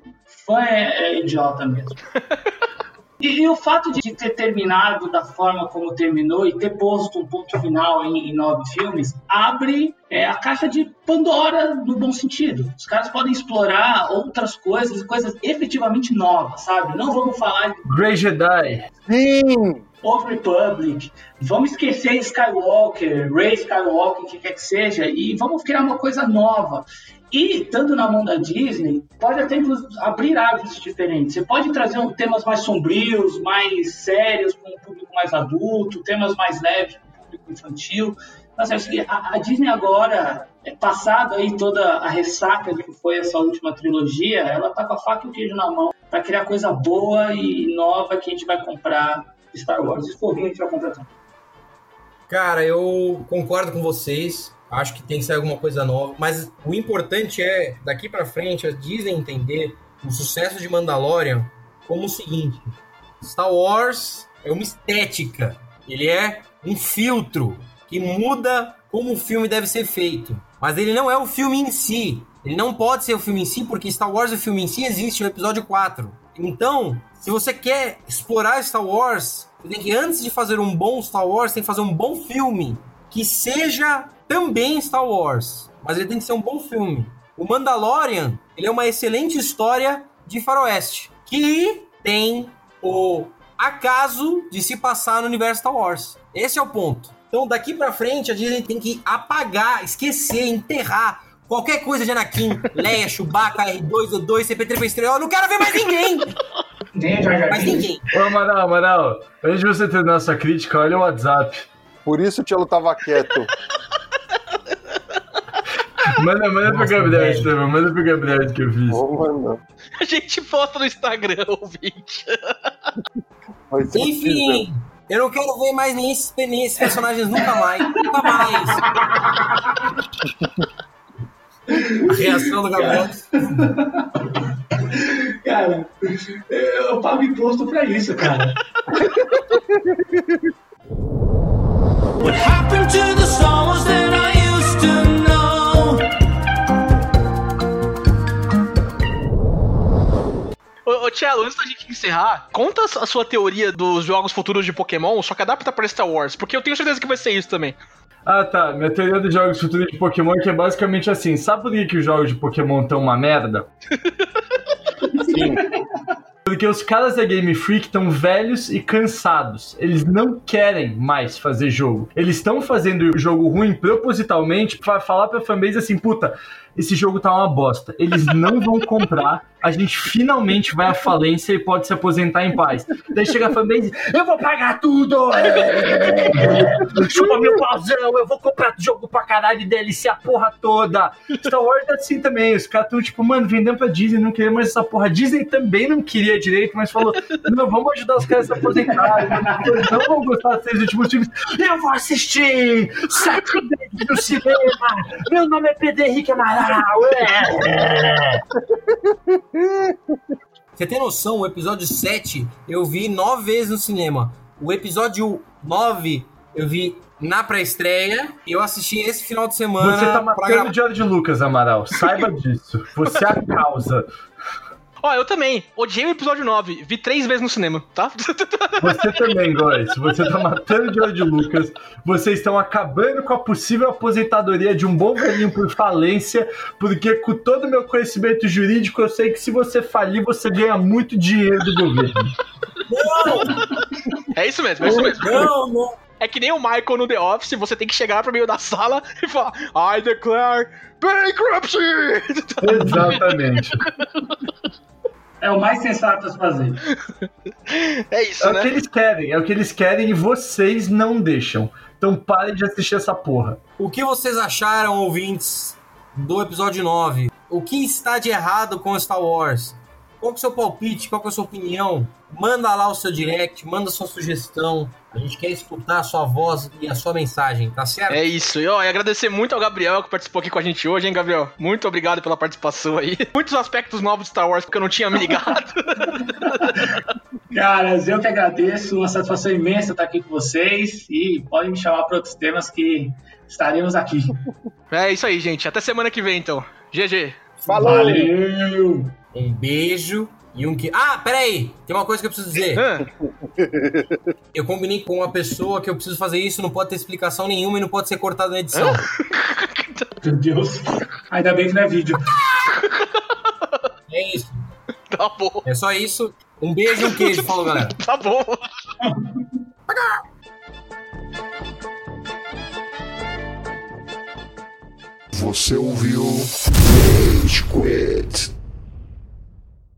Fã é, é idiota mesmo. E, e o fato de ter terminado da forma como terminou e ter posto um ponto final em, em nove filmes abre é, a caixa de Pandora no bom sentido. Os caras podem explorar outras coisas, coisas efetivamente novas, sabe? Não vamos falar de Grey Jedi. Sim! Old Republic, vamos esquecer Skywalker, Rey Skywalker, o que quer que seja, e vamos criar uma coisa nova. E, estando na mão da Disney, pode até abrir árvores diferentes. Você pode trazer um, temas mais sombrios, mais sérios, com um público mais adulto, temas mais leves com o público infantil. Mas acho que a, a Disney agora, é, passado aí toda a ressaca do que foi essa última trilogia, ela tá com a faca e o queijo na mão para criar coisa boa e nova que a gente vai comprar de Star Wars. Se for vir, a gente vai comprar também. Cara, eu concordo com vocês. Acho que tem que ser alguma coisa nova. Mas o importante é, daqui pra frente, a Disney entender o sucesso de Mandalorian como o seguinte: Star Wars é uma estética. Ele é um filtro que muda como o filme deve ser feito. Mas ele não é o filme em si. Ele não pode ser o filme em si, porque Star Wars, o filme em si, existe no episódio 4. Então, se você quer explorar Star Wars, você tem que, antes de fazer um bom Star Wars, tem que fazer um bom filme. Que seja também Star Wars. Mas ele tem que ser um bom filme. O Mandalorian, ele é uma excelente história de faroeste. Que tem o acaso de se passar no universo Star Wars. Esse é o ponto. Então, daqui pra frente, a Disney tem que apagar, esquecer, enterrar qualquer coisa de Anakin, Leia, Chewbacca, R2-D2, CP3, eu não quero ver mais ninguém! Mais ninguém. Ô, Amaral, Amaral, antes de você terminar sua crítica, olha o WhatsApp. Por isso o Tchelo tava quieto. Manda, manda pro Nossa, Gabriel, velho. Estevam. Manda pro Gabriel que eu fiz. Vou mandar. A gente posta no Instagram, ouvinte. Enfim, eu não quero ver mais nem esses, nem esses personagens nunca mais. Nunca mais. A reação do Gabriel. Cara, eu pago imposto pra isso, cara. What happened to the songs that I Ô, ô Tchelo, antes da gente encerrar, conta a sua teoria dos jogos futuros de Pokémon, só que adapta pra Star Wars, porque eu tenho certeza que vai ser isso também. Ah, tá. Minha teoria dos jogos futuros de Pokémon é que é basicamente assim. Sabe por que, que os jogos de Pokémon estão uma merda? Porque os caras da Game Freak estão velhos e cansados. Eles não querem mais fazer jogo. Eles estão fazendo jogo ruim propositalmente pra falar pra fanbase assim, puta, esse jogo tá uma bosta. Eles não vão comprar. A gente finalmente vai à falência e pode se aposentar em paz. Daí chega a fanbase, eu vou pagar tudo! É, Chupa meu pauzão, eu vou comprar jogo pra caralho e DLC a porra toda. Star Wars é assim também. Os caras tão tipo, mano, vendendo pra Disney, não queria mais essa porra. Disney também não queria direito, mas falou, não, vamos ajudar os caras a se aposentarem. Eles não vão gostar dos seis últimos filmes. Eu vou assistir sete vezes no cinema. Meu nome é Pedro Henrique Amaral. Você tem noção, o episódio 7 eu vi nove vezes no cinema. O episódio 9 eu vi na pré-estreia. E eu assisti esse final de semana Você tá matando o George Lucas, Amaral. Saiba disso. Você é a causa. Ó, eu também. Odiei o episódio 9. Vi três vezes no cinema, tá? Você também, Góis. Você tá matando o George Lucas. Vocês estão acabando com a possível aposentadoria de um bom velhinho por falência, porque com todo o meu conhecimento jurídico, eu sei que se você falir, você ganha muito dinheiro do governo. É isso mesmo, é isso mesmo. Não, não. É que nem o Michael no The Office, você tem que chegar pro meio da sala e falar I declare bankruptcy! Exatamente. É o mais sensato a se fazer. É isso, É o que né? eles querem, é o que eles querem e vocês não deixam. Então parem de assistir essa porra. O que vocês acharam, ouvintes, do episódio 9? O que está de errado com Star Wars? Qual que é o seu palpite? Qual que é a sua opinião? Manda lá o seu direct, manda sua sugestão. A gente quer escutar a sua voz e a sua mensagem, tá certo? É isso. E, ó, e agradecer muito ao Gabriel que participou aqui com a gente hoje, hein, Gabriel? Muito obrigado pela participação aí. Muitos aspectos novos de Star Wars que eu não tinha me ligado. Caras, eu que agradeço, uma satisfação imensa estar aqui com vocês e podem me chamar para outros temas que estaremos aqui. é isso aí, gente. Até semana que vem, então. GG. Falou! Valeu! Um beijo e um que. Ah, peraí! Tem uma coisa que eu preciso dizer. Eu combinei com uma pessoa que eu preciso fazer isso, não pode ter explicação nenhuma e não pode ser cortado na edição. Meu Deus. Ainda bem que não é vídeo. É isso. Tá bom. É só isso. Um beijo e um queijo. Falou, galera. Tá bom. Você ouviu Rage Quit.